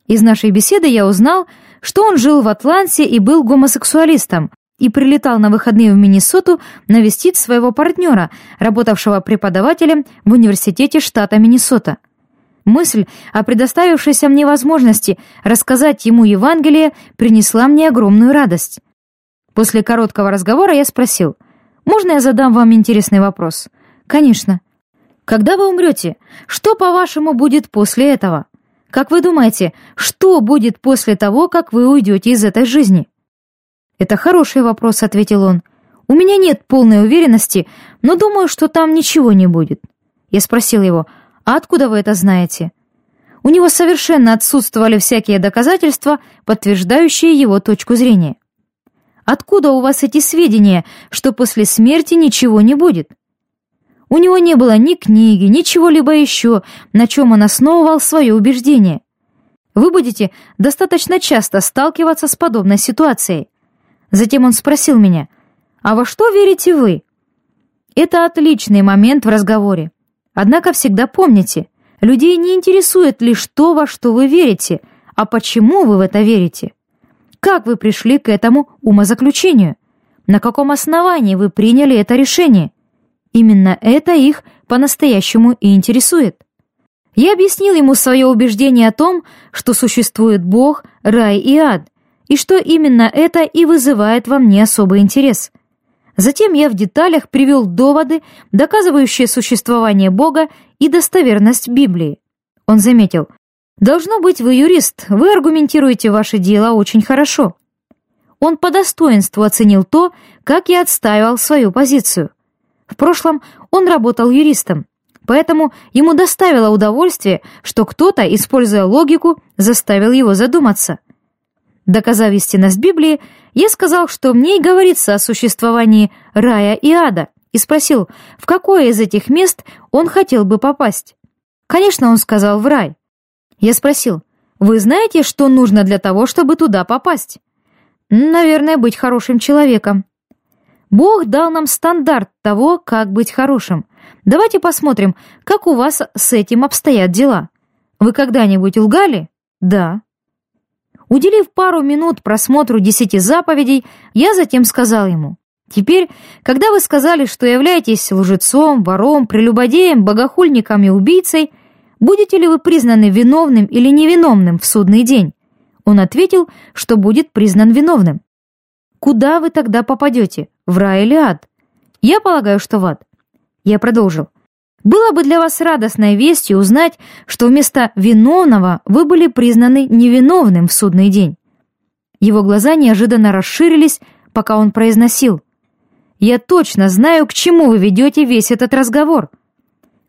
Из нашей беседы я узнал, что он жил в Атланте и был гомосексуалистом, и прилетал на выходные в Миннесоту навестить своего партнера, работавшего преподавателем в университете штата Миннесота. Мысль о предоставившейся мне возможности рассказать ему Евангелие принесла мне огромную радость. После короткого разговора я спросил, «Можно я задам вам интересный вопрос?» «Конечно». «Когда вы умрете, что, по-вашему, будет после этого? Как вы думаете, что будет после того, как вы уйдете из этой жизни?» «Это хороший вопрос», — ответил он. «У меня нет полной уверенности, но думаю, что там ничего не будет». Я спросил его, «А откуда вы это знаете?» У него совершенно отсутствовали всякие доказательства, подтверждающие его точку зрения. «Откуда у вас эти сведения, что после смерти ничего не будет?» У него не было ни книги, ни чего-либо еще, на чем он основывал свое убеждение. Вы будете достаточно часто сталкиваться с подобной ситуацией. Затем он спросил меня, «А во что верите вы?» Это отличный момент в разговоре. Однако всегда помните, людей не интересует лишь то, во что вы верите, а почему вы в это верите. Как вы пришли к этому умозаключению? На каком основании вы приняли это решение? Именно это их по-настоящему и интересует. Я объяснил ему свое убеждение о том, что существует Бог, рай и ад, и что именно это и вызывает во мне особый интерес – Затем я в деталях привел доводы, доказывающие существование Бога и достоверность Библии. Он заметил, «Должно быть, вы юрист, вы аргументируете ваши дела очень хорошо». Он по достоинству оценил то, как я отстаивал свою позицию. В прошлом он работал юристом, поэтому ему доставило удовольствие, что кто-то, используя логику, заставил его задуматься. Доказав истинность Библии, я сказал, что мне и говорится о существовании рая и ада, и спросил, в какое из этих мест он хотел бы попасть. Конечно, он сказал в рай. Я спросил, вы знаете, что нужно для того, чтобы туда попасть? Наверное, быть хорошим человеком. Бог дал нам стандарт того, как быть хорошим. Давайте посмотрим, как у вас с этим обстоят дела. Вы когда-нибудь лгали? Да. Уделив пару минут просмотру десяти заповедей, я затем сказал ему, «Теперь, когда вы сказали, что являетесь лжецом, вором, прелюбодеем, богохульником и убийцей, будете ли вы признаны виновным или невиновным в судный день?» Он ответил, что будет признан виновным. «Куда вы тогда попадете? В рай или ад?» «Я полагаю, что в ад». Я продолжил. Было бы для вас радостной вестью узнать, что вместо виновного вы были признаны невиновным в судный день. Его глаза неожиданно расширились, пока он произносил. «Я точно знаю, к чему вы ведете весь этот разговор».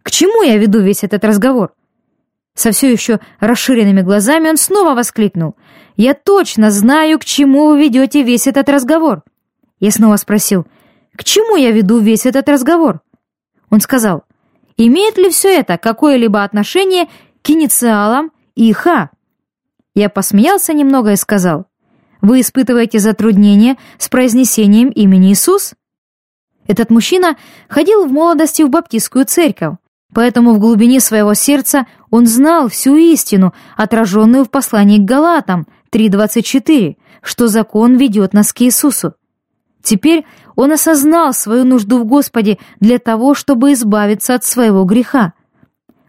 «К чему я веду весь этот разговор?» Со все еще расширенными глазами он снова воскликнул. «Я точно знаю, к чему вы ведете весь этот разговор». Я снова спросил, «К чему я веду весь этот разговор?» Он сказал, Имеет ли все это какое-либо отношение к инициалам ИХ? Я посмеялся немного и сказал, «Вы испытываете затруднения с произнесением имени Иисус?» Этот мужчина ходил в молодости в баптистскую церковь, поэтому в глубине своего сердца он знал всю истину, отраженную в послании к Галатам 3.24, что закон ведет нас к Иисусу. Теперь он осознал свою нужду в Господе для того, чтобы избавиться от своего греха.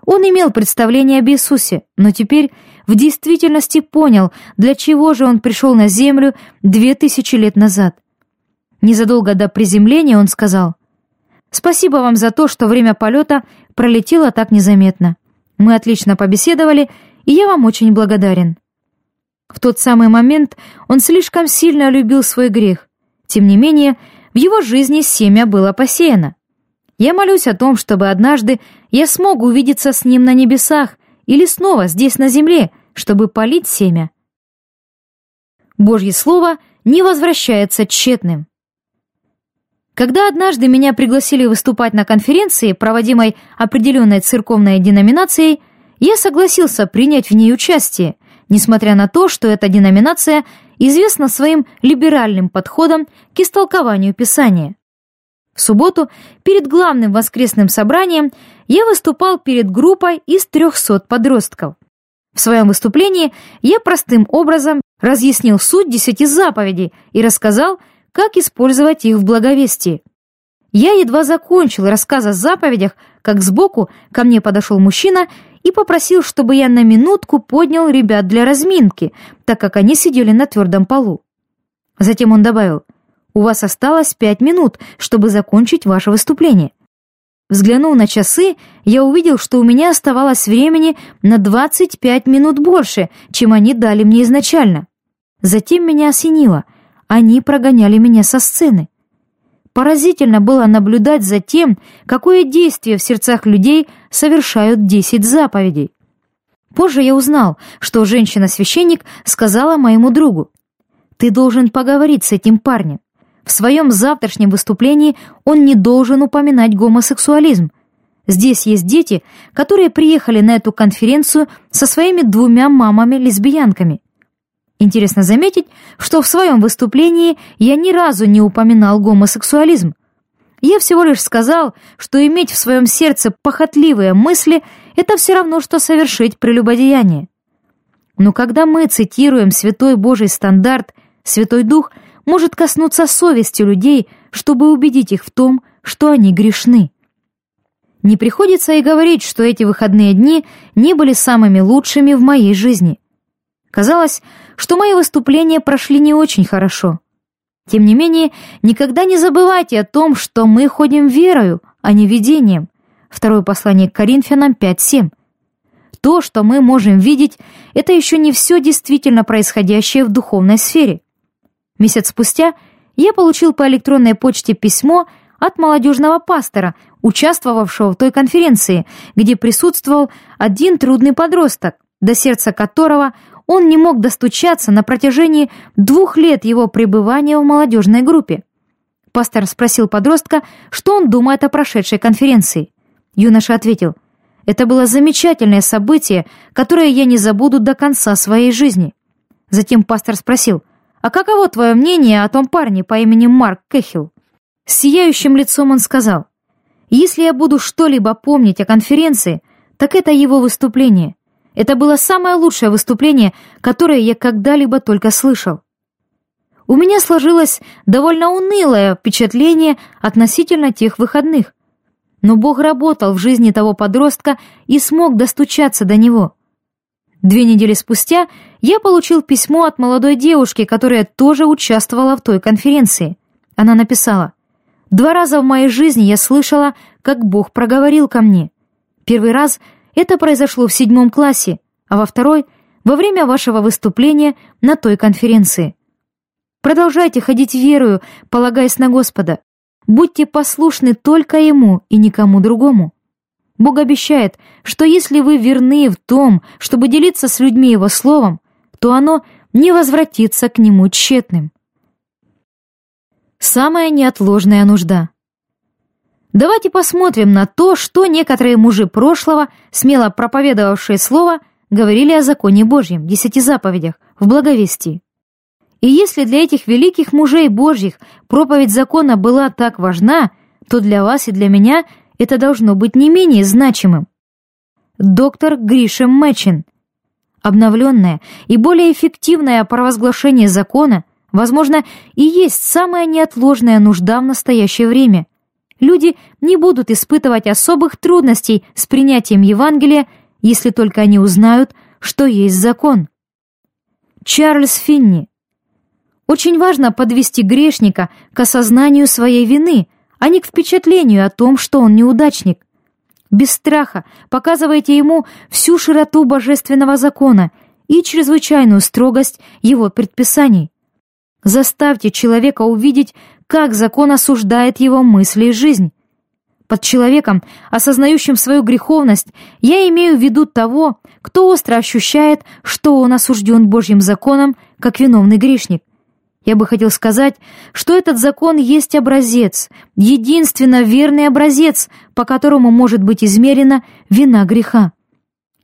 Он имел представление об Иисусе, но теперь в действительности понял, для чего же он пришел на землю две тысячи лет назад. Незадолго до приземления он сказал, «Спасибо вам за то, что время полета пролетело так незаметно. Мы отлично побеседовали, и я вам очень благодарен». В тот самый момент он слишком сильно любил свой грех. Тем не менее, в его жизни семя было посеяно. Я молюсь о том, чтобы однажды я смог увидеться с ним на небесах или снова здесь на земле, чтобы полить семя. Божье Слово не возвращается тщетным. Когда однажды меня пригласили выступать на конференции, проводимой определенной церковной деноминацией, я согласился принять в ней участие, несмотря на то, что эта деноминация известна своим либеральным подходом к истолкованию Писания. В субботу перед главным воскресным собранием я выступал перед группой из 300 подростков. В своем выступлении я простым образом разъяснил суть десяти заповедей и рассказал, как использовать их в благовестии. Я едва закончил рассказ о заповедях, как сбоку ко мне подошел мужчина и попросил, чтобы я на минутку поднял ребят для разминки, так как они сидели на твердом полу. Затем он добавил, «У вас осталось пять минут, чтобы закончить ваше выступление». Взглянув на часы, я увидел, что у меня оставалось времени на 25 минут больше, чем они дали мне изначально. Затем меня осенило. Они прогоняли меня со сцены. Поразительно было наблюдать за тем, какое действие в сердцах людей совершают десять заповедей. Позже я узнал, что женщина-священник сказала моему другу, «Ты должен поговорить с этим парнем. В своем завтрашнем выступлении он не должен упоминать гомосексуализм. Здесь есть дети, которые приехали на эту конференцию со своими двумя мамами-лесбиянками. Интересно заметить, что в своем выступлении я ни разу не упоминал гомосексуализм. Я всего лишь сказал, что иметь в своем сердце похотливые мысли – это все равно, что совершить прелюбодеяние. Но когда мы цитируем святой Божий стандарт, Святой Дух может коснуться совести людей, чтобы убедить их в том, что они грешны. Не приходится и говорить, что эти выходные дни не были самыми лучшими в моей жизни. Казалось, что мои выступления прошли не очень хорошо. Тем не менее, никогда не забывайте о том, что мы ходим верою, а не видением. Второе послание к Коринфянам 5.7. То, что мы можем видеть, это еще не все действительно происходящее в духовной сфере. Месяц спустя я получил по электронной почте письмо от молодежного пастора, участвовавшего в той конференции, где присутствовал один трудный подросток, до сердца которого он не мог достучаться на протяжении двух лет его пребывания в молодежной группе. Пастор спросил подростка, что он думает о прошедшей конференции. Юноша ответил, «Это было замечательное событие, которое я не забуду до конца своей жизни». Затем пастор спросил, «А каково твое мнение о том парне по имени Марк Кэхилл?» С сияющим лицом он сказал, «Если я буду что-либо помнить о конференции, так это его выступление. Это было самое лучшее выступление, которое я когда-либо только слышал. У меня сложилось довольно унылое впечатление относительно тех выходных. Но Бог работал в жизни того подростка и смог достучаться до него. Две недели спустя я получил письмо от молодой девушки, которая тоже участвовала в той конференции. Она написала, «Два раза в моей жизни я слышала, как Бог проговорил ко мне. Первый раз это произошло в седьмом классе, а во второй — во время вашего выступления на той конференции. Продолжайте ходить верою, полагаясь на Господа. Будьте послушны только Ему и никому другому. Бог обещает, что если вы верны в том, чтобы делиться с людьми Его Словом, то оно не возвратится к Нему тщетным. Самая неотложная нужда. Давайте посмотрим на то, что некоторые мужи прошлого, смело проповедовавшие Слово, говорили о законе Божьем, десяти заповедях, в благовестии. И если для этих великих мужей Божьих проповедь закона была так важна, то для вас и для меня это должно быть не менее значимым. Доктор Гришем Мэчин. Обновленное и более эффективное провозглашение закона, возможно, и есть самая неотложная нужда в настоящее время – люди не будут испытывать особых трудностей с принятием Евангелия, если только они узнают, что есть закон. Чарльз Финни. Очень важно подвести грешника к осознанию своей вины, а не к впечатлению о том, что он неудачник. Без страха показывайте ему всю широту божественного закона и чрезвычайную строгость его предписаний. Заставьте человека увидеть как закон осуждает его мысли и жизнь. Под человеком, осознающим свою греховность, я имею в виду того, кто остро ощущает, что он осужден Божьим законом, как виновный грешник. Я бы хотел сказать, что этот закон есть образец, единственно верный образец, по которому может быть измерена вина греха.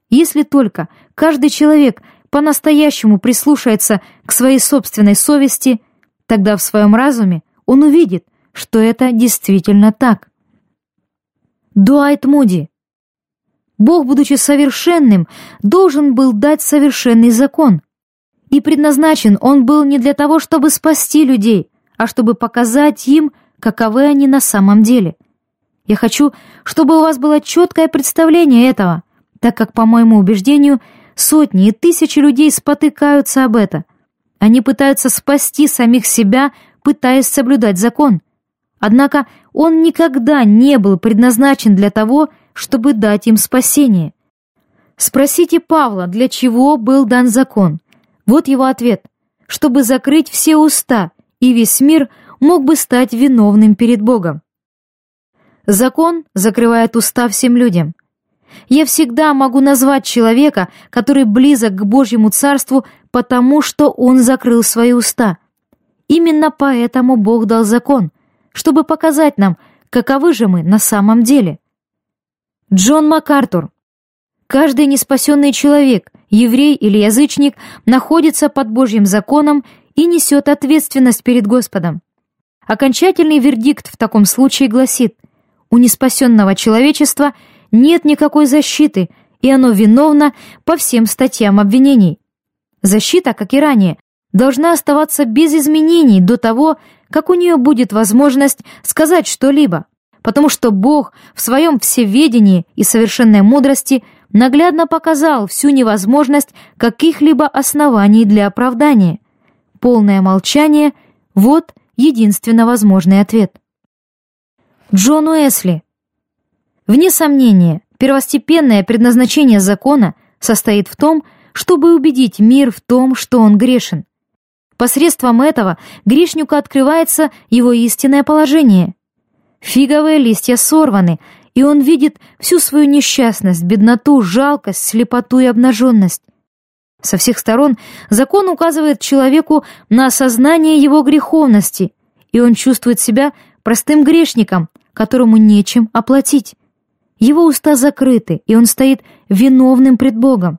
Если только каждый человек по-настоящему прислушается к своей собственной совести, тогда в своем разуме он увидит, что это действительно так. Дуайт Муди. Бог, будучи совершенным, должен был дать совершенный закон. И предназначен он был не для того, чтобы спасти людей, а чтобы показать им, каковы они на самом деле. Я хочу, чтобы у вас было четкое представление этого, так как, по моему убеждению, сотни и тысячи людей спотыкаются об это. Они пытаются спасти самих себя пытаясь соблюдать закон. Однако он никогда не был предназначен для того, чтобы дать им спасение. Спросите Павла, для чего был дан закон. Вот его ответ. Чтобы закрыть все уста, и весь мир мог бы стать виновным перед Богом. Закон закрывает уста всем людям. Я всегда могу назвать человека, который близок к Божьему Царству, потому что он закрыл свои уста – Именно поэтому Бог дал закон, чтобы показать нам, каковы же мы на самом деле. Джон МакАртур. Каждый неспасенный человек, еврей или язычник, находится под Божьим законом и несет ответственность перед Господом. Окончательный вердикт в таком случае гласит, у неспасенного человечества нет никакой защиты, и оно виновно по всем статьям обвинений. Защита, как и ранее, должна оставаться без изменений до того, как у нее будет возможность сказать что-либо, потому что Бог в своем всеведении и совершенной мудрости наглядно показал всю невозможность каких-либо оснований для оправдания. Полное молчание — вот единственно возможный ответ. Джон Уэсли. Вне сомнения, первостепенное предназначение закона состоит в том, чтобы убедить мир в том, что он грешен. Посредством этого грешнику открывается его истинное положение. Фиговые листья сорваны, и он видит всю свою несчастность, бедноту, жалкость, слепоту и обнаженность. Со всех сторон закон указывает человеку на осознание его греховности, и он чувствует себя простым грешником, которому нечем оплатить. Его уста закрыты, и он стоит виновным пред Богом.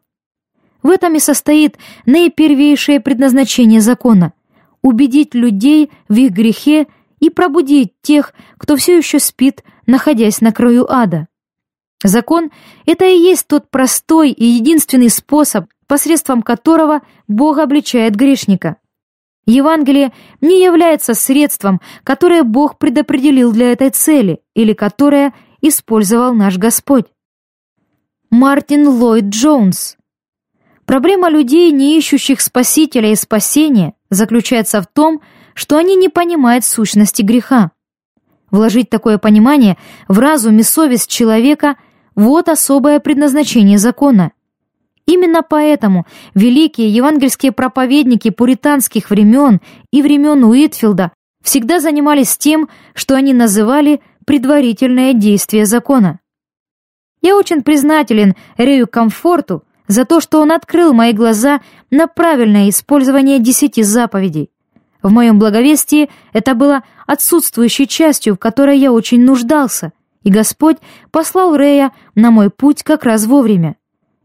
В этом и состоит наипервейшее предназначение закона — убедить людей в их грехе и пробудить тех, кто все еще спит, находясь на краю ада. Закон — это и есть тот простой и единственный способ, посредством которого Бог обличает грешника. Евангелие не является средством, которое Бог предопределил для этой цели или которое использовал наш Господь. Мартин Ллойд Джонс Проблема людей, не ищущих спасителя и спасения, заключается в том, что они не понимают сущности греха. Вложить такое понимание в разум и совесть человека – вот особое предназначение закона. Именно поэтому великие евангельские проповедники пуританских времен и времен Уитфилда всегда занимались тем, что они называли предварительное действие закона. Я очень признателен Рею Комфорту за то, что он открыл мои глаза на правильное использование десяти заповедей. В моем благовестии это было отсутствующей частью, в которой я очень нуждался, и Господь послал Рея на мой путь как раз вовремя.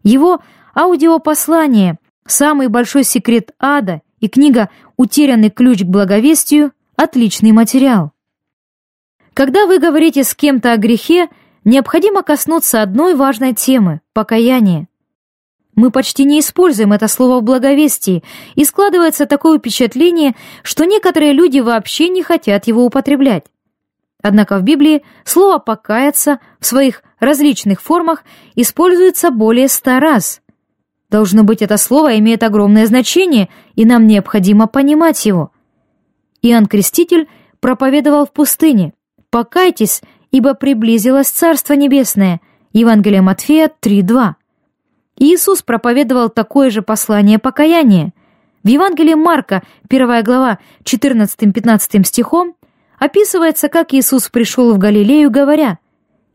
Его аудиопослание «Самый большой секрет ада» и книга «Утерянный ключ к благовестию» — отличный материал. Когда вы говорите с кем-то о грехе, необходимо коснуться одной важной темы — покаяния. Мы почти не используем это слово в благовестии, и складывается такое впечатление, что некоторые люди вообще не хотят его употреблять. Однако в Библии слово «покаяться» в своих различных формах используется более ста раз. Должно быть, это слово имеет огромное значение, и нам необходимо понимать его. Иоанн Креститель проповедовал в пустыне «Покайтесь, ибо приблизилось Царство Небесное» Евангелие Матфея 3.2. Иисус проповедовал такое же послание покаяния. В Евангелии Марка, 1 глава, 14-15 стихом, описывается, как Иисус пришел в Галилею, говоря,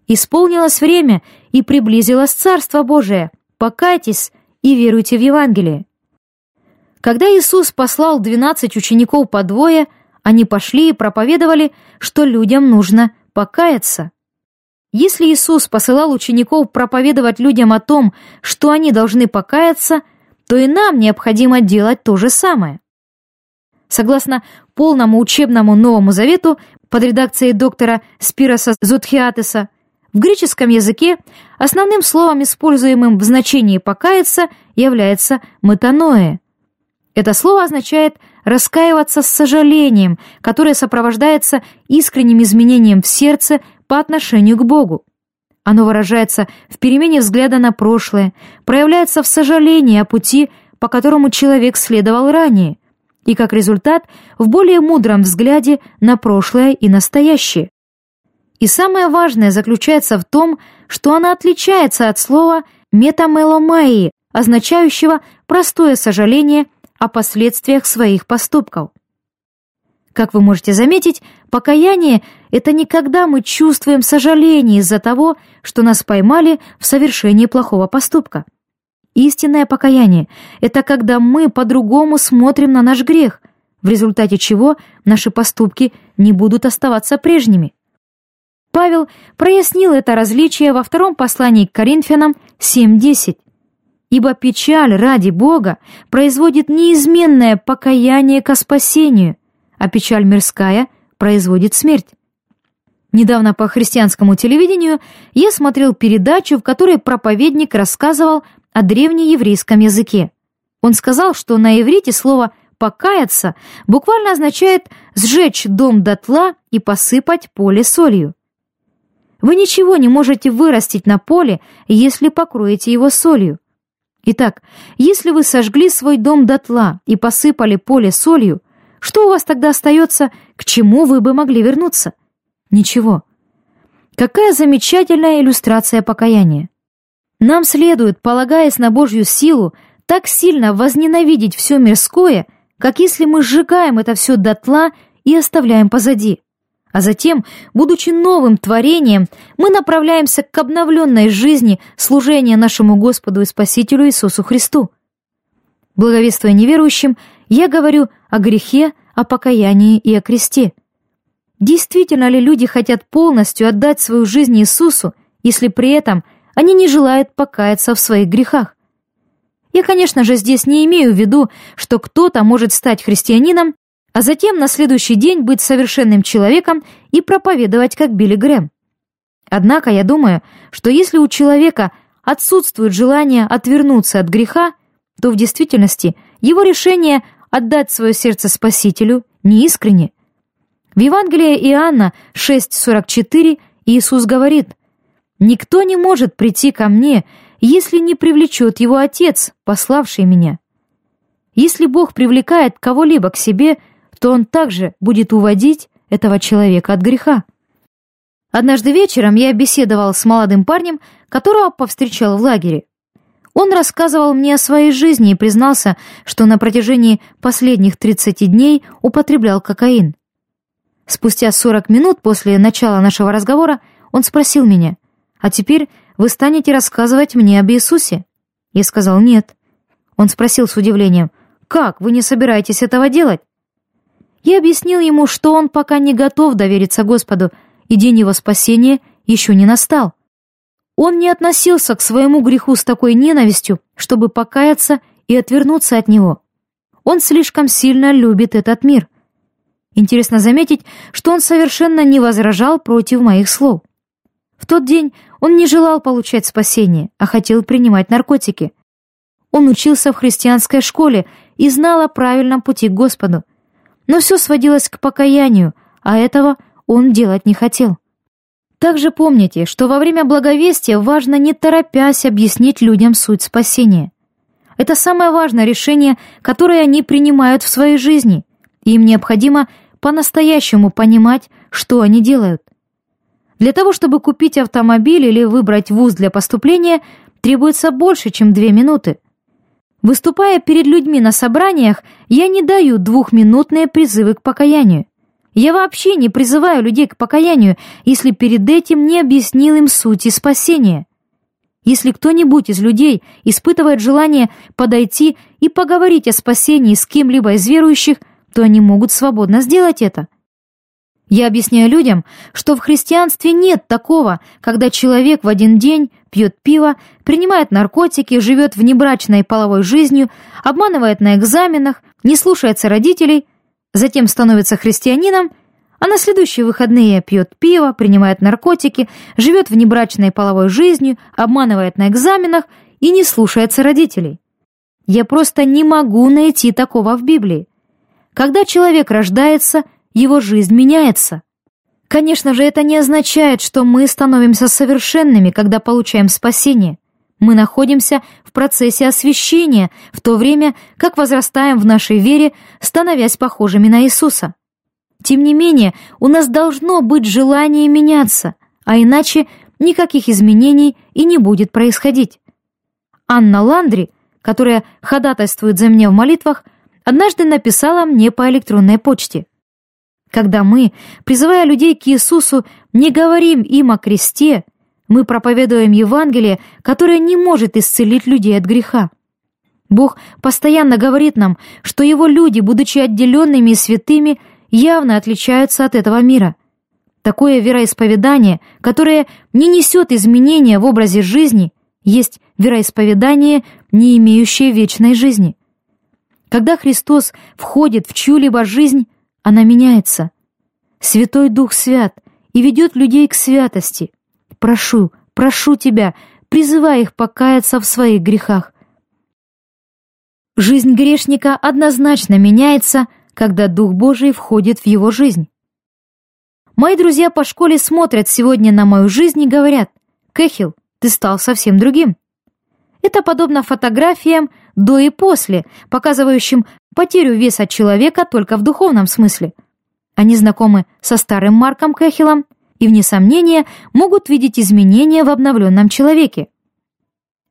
«Исполнилось время, и приблизилось Царство Божие. Покайтесь и веруйте в Евангелие». Когда Иисус послал двенадцать учеников по двое, они пошли и проповедовали, что людям нужно покаяться. Если Иисус посылал учеников проповедовать людям о том, что они должны покаяться, то и нам необходимо делать то же самое. Согласно полному учебному Новому Завету под редакцией доктора Спироса Зутхиатеса, в греческом языке основным словом, используемым в значении «покаяться», является «метаноэ». Это слово означает «раскаиваться с сожалением», которое сопровождается искренним изменением в сердце по отношению к Богу. Оно выражается в перемене взгляда на прошлое, проявляется в сожалении о пути, по которому человек следовал ранее, и, как результат, в более мудром взгляде на прошлое и настоящее. И самое важное заключается в том, что она отличается от слова «метамеломаи», означающего простое сожаление о последствиях своих поступков. Как вы можете заметить, покаяние — это не когда мы чувствуем сожаление из-за того, что нас поймали в совершении плохого поступка. Истинное покаяние — это когда мы по-другому смотрим на наш грех, в результате чего наши поступки не будут оставаться прежними. Павел прояснил это различие во втором послании к Коринфянам 7.10. «Ибо печаль ради Бога производит неизменное покаяние ко спасению, а печаль мирская производит смерть». Недавно по христианскому телевидению я смотрел передачу, в которой проповедник рассказывал о древнееврейском языке. Он сказал, что на иврите слово «покаяться» буквально означает «сжечь дом дотла и посыпать поле солью». Вы ничего не можете вырастить на поле, если покроете его солью. Итак, если вы сожгли свой дом дотла и посыпали поле солью, что у вас тогда остается, к чему вы бы могли вернуться? Ничего. Какая замечательная иллюстрация покаяния. Нам следует, полагаясь на Божью силу, так сильно возненавидеть все мирское, как если мы сжигаем это все дотла и оставляем позади. А затем, будучи новым творением, мы направляемся к обновленной жизни служения нашему Господу и Спасителю Иисусу Христу. Благовествуя неверующим, я говорю о грехе, о покаянии и о кресте. Действительно ли люди хотят полностью отдать свою жизнь Иисусу, если при этом они не желают покаяться в своих грехах? Я, конечно же, здесь не имею в виду, что кто-то может стать христианином, а затем на следующий день быть совершенным человеком и проповедовать как Билли Грэм. Однако я думаю, что если у человека отсутствует желание отвернуться от греха, то в действительности его решение отдать свое сердце Спасителю неискренне. В Евангелии Иоанна 6.44 Иисус говорит, «Никто не может прийти ко мне, если не привлечет его Отец, пославший меня. Если Бог привлекает кого-либо к себе, то Он также будет уводить этого человека от греха». Однажды вечером я беседовал с молодым парнем, которого повстречал в лагере. Он рассказывал мне о своей жизни и признался, что на протяжении последних 30 дней употреблял кокаин. Спустя 40 минут после начала нашего разговора он спросил меня, «А теперь вы станете рассказывать мне об Иисусе?» Я сказал «нет». Он спросил с удивлением, «Как, вы не собираетесь этого делать?» Я объяснил ему, что он пока не готов довериться Господу, и день его спасения еще не настал. Он не относился к своему греху с такой ненавистью, чтобы покаяться и отвернуться от него. Он слишком сильно любит этот мир. Интересно заметить, что он совершенно не возражал против моих слов. В тот день он не желал получать спасение, а хотел принимать наркотики. Он учился в христианской школе и знал о правильном пути к Господу. Но все сводилось к покаянию, а этого он делать не хотел. Также помните, что во время благовестия важно не торопясь объяснить людям суть спасения. Это самое важное решение, которое они принимают в своей жизни, им необходимо по-настоящему понимать, что они делают. Для того, чтобы купить автомобиль или выбрать вуз для поступления, требуется больше, чем две минуты. Выступая перед людьми на собраниях, я не даю двухминутные призывы к покаянию. Я вообще не призываю людей к покаянию, если перед этим не объяснил им сути спасения. Если кто-нибудь из людей испытывает желание подойти и поговорить о спасении с кем-либо из верующих, то они могут свободно сделать это. Я объясняю людям, что в христианстве нет такого, когда человек в один день пьет пиво, принимает наркотики, живет внебрачной половой жизнью, обманывает на экзаменах, не слушается родителей, затем становится христианином, а на следующие выходные пьет пиво, принимает наркотики, живет внебрачной половой жизнью, обманывает на экзаменах и не слушается родителей. Я просто не могу найти такого в Библии. Когда человек рождается, его жизнь меняется. Конечно же, это не означает, что мы становимся совершенными, когда получаем спасение. Мы находимся в процессе освящения, в то время как возрастаем в нашей вере, становясь похожими на Иисуса. Тем не менее, у нас должно быть желание меняться, а иначе никаких изменений и не будет происходить. Анна Ландри, которая ходатайствует за меня в молитвах, однажды написала мне по электронной почте. Когда мы, призывая людей к Иисусу, не говорим им о кресте, мы проповедуем Евангелие, которое не может исцелить людей от греха. Бог постоянно говорит нам, что Его люди, будучи отделенными и святыми, явно отличаются от этого мира. Такое вероисповедание, которое не несет изменения в образе жизни, есть вероисповедание, не имеющее вечной жизни. Когда Христос входит в чью-либо жизнь, она меняется. Святой Дух свят и ведет людей к святости – Прошу, прошу тебя, призывай их покаяться в своих грехах. Жизнь грешника однозначно меняется, когда Дух Божий входит в его жизнь. Мои друзья по школе смотрят сегодня на мою жизнь и говорят, «Кэхил, ты стал совсем другим». Это подобно фотографиям до и после, показывающим потерю веса человека только в духовном смысле. Они знакомы со старым Марком Кэхилом – и, вне сомнения, могут видеть изменения в обновленном человеке.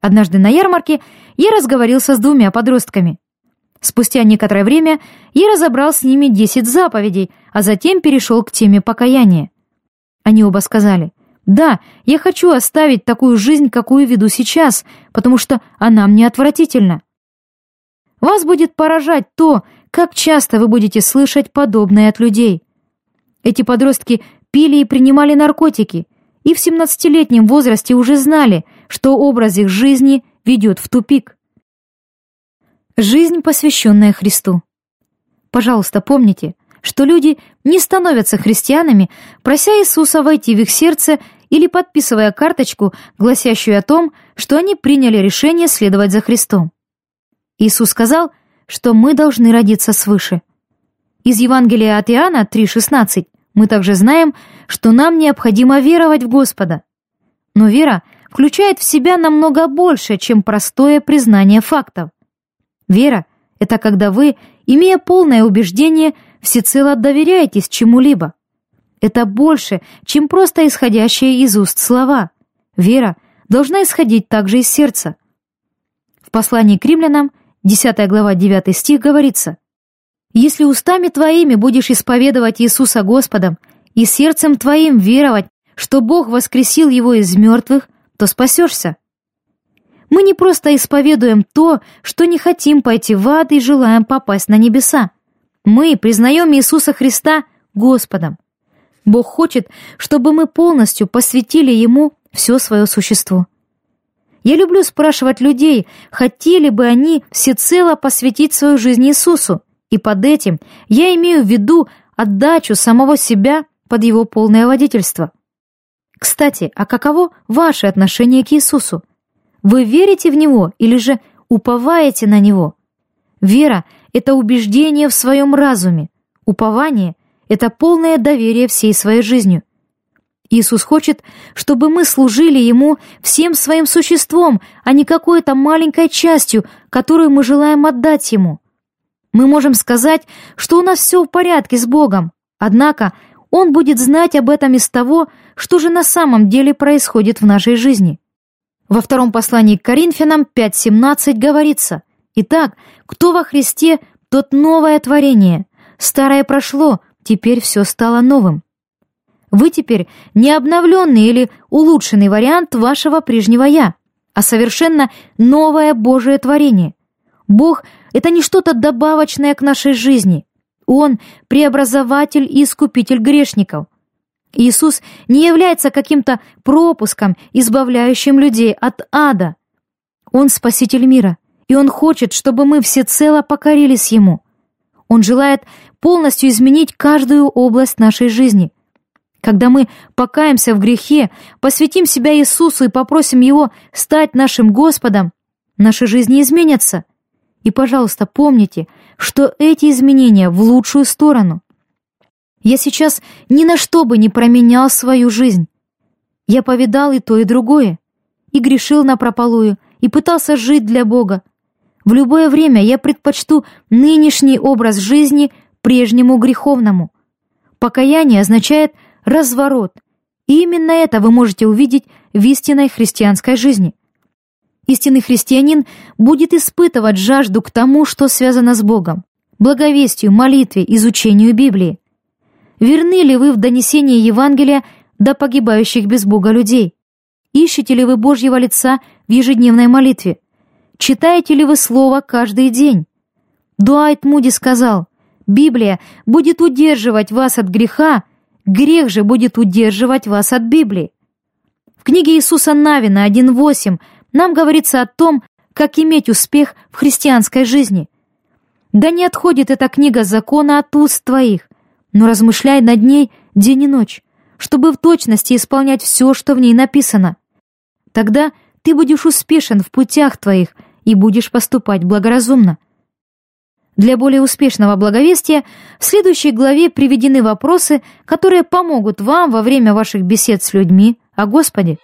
Однажды на ярмарке я разговорился с двумя подростками. Спустя некоторое время я разобрал с ними 10 заповедей, а затем перешел к теме покаяния. Они оба сказали, «Да, я хочу оставить такую жизнь, какую веду сейчас, потому что она мне отвратительна». Вас будет поражать то, как часто вы будете слышать подобное от людей. Эти подростки пили и принимали наркотики, и в 17-летнем возрасте уже знали, что образ их жизни ведет в тупик. Жизнь, посвященная Христу. Пожалуйста, помните, что люди не становятся христианами, прося Иисуса войти в их сердце или подписывая карточку, гласящую о том, что они приняли решение следовать за Христом. Иисус сказал, что мы должны родиться свыше. Из Евангелия от Иоанна 3,16 мы также знаем, что нам необходимо веровать в Господа. Но вера включает в себя намного больше, чем простое признание фактов. Вера — это когда вы, имея полное убеждение, всецело доверяетесь чему-либо. Это больше, чем просто исходящие из уст слова. Вера должна исходить также из сердца. В послании к римлянам, 10 глава 9 стих говорится, «Если устами твоими будешь исповедовать Иисуса Господом и сердцем твоим веровать, что Бог воскресил Его из мертвых, то спасешься». Мы не просто исповедуем то, что не хотим пойти в ад и желаем попасть на небеса. Мы признаем Иисуса Христа Господом. Бог хочет, чтобы мы полностью посвятили Ему все свое существо. Я люблю спрашивать людей, хотели бы они всецело посвятить свою жизнь Иисусу, и под этим я имею в виду отдачу самого себя под Его полное водительство. Кстати, а каково ваше отношение к Иисусу? Вы верите в Него или же уповаете на Него? Вера — это убеждение в своем разуме. Упование — это полное доверие всей своей жизнью. Иисус хочет, чтобы мы служили Ему всем своим существом, а не какой-то маленькой частью, которую мы желаем отдать Ему. Мы можем сказать, что у нас все в порядке с Богом, однако Он будет знать об этом из того, что же на самом деле происходит в нашей жизни. Во втором послании к Коринфянам 5.17 говорится, «Итак, кто во Христе, тот новое творение. Старое прошло, теперь все стало новым». Вы теперь не обновленный или улучшенный вариант вашего прежнего «я», а совершенно новое Божие творение. Бог — это не что-то добавочное к нашей жизни. Он — преобразователь и искупитель грешников. Иисус не является каким-то пропуском, избавляющим людей от ада. Он спаситель мира, и Он хочет, чтобы мы всецело покорились Ему. Он желает полностью изменить каждую область нашей жизни. Когда мы покаемся в грехе, посвятим себя Иисусу и попросим Его стать нашим Господом, наши жизни изменятся. И, пожалуйста, помните, что эти изменения в лучшую сторону – я сейчас ни на что бы не променял свою жизнь. Я повидал и то, и другое, и грешил на прополую, и пытался жить для Бога. В любое время я предпочту нынешний образ жизни прежнему греховному. Покаяние означает разворот, и именно это вы можете увидеть в истинной христианской жизни. Истинный христианин будет испытывать жажду к тому, что связано с Богом, благовестию, молитве, изучению Библии. Верны ли вы в донесении Евангелия до погибающих без Бога людей? Ищете ли вы Божьего лица в ежедневной молитве? Читаете ли вы Слово каждый день? Дуайт Муди сказал, «Библия будет удерживать вас от греха, грех же будет удерживать вас от Библии». В книге Иисуса Навина 1.8 нам говорится о том, как иметь успех в христианской жизни. Да не отходит эта книга закона от уст твоих, но размышляй над ней день и ночь, чтобы в точности исполнять все, что в ней написано. Тогда ты будешь успешен в путях твоих и будешь поступать благоразумно. Для более успешного благовестия в следующей главе приведены вопросы, которые помогут вам во время ваших бесед с людьми о Господе.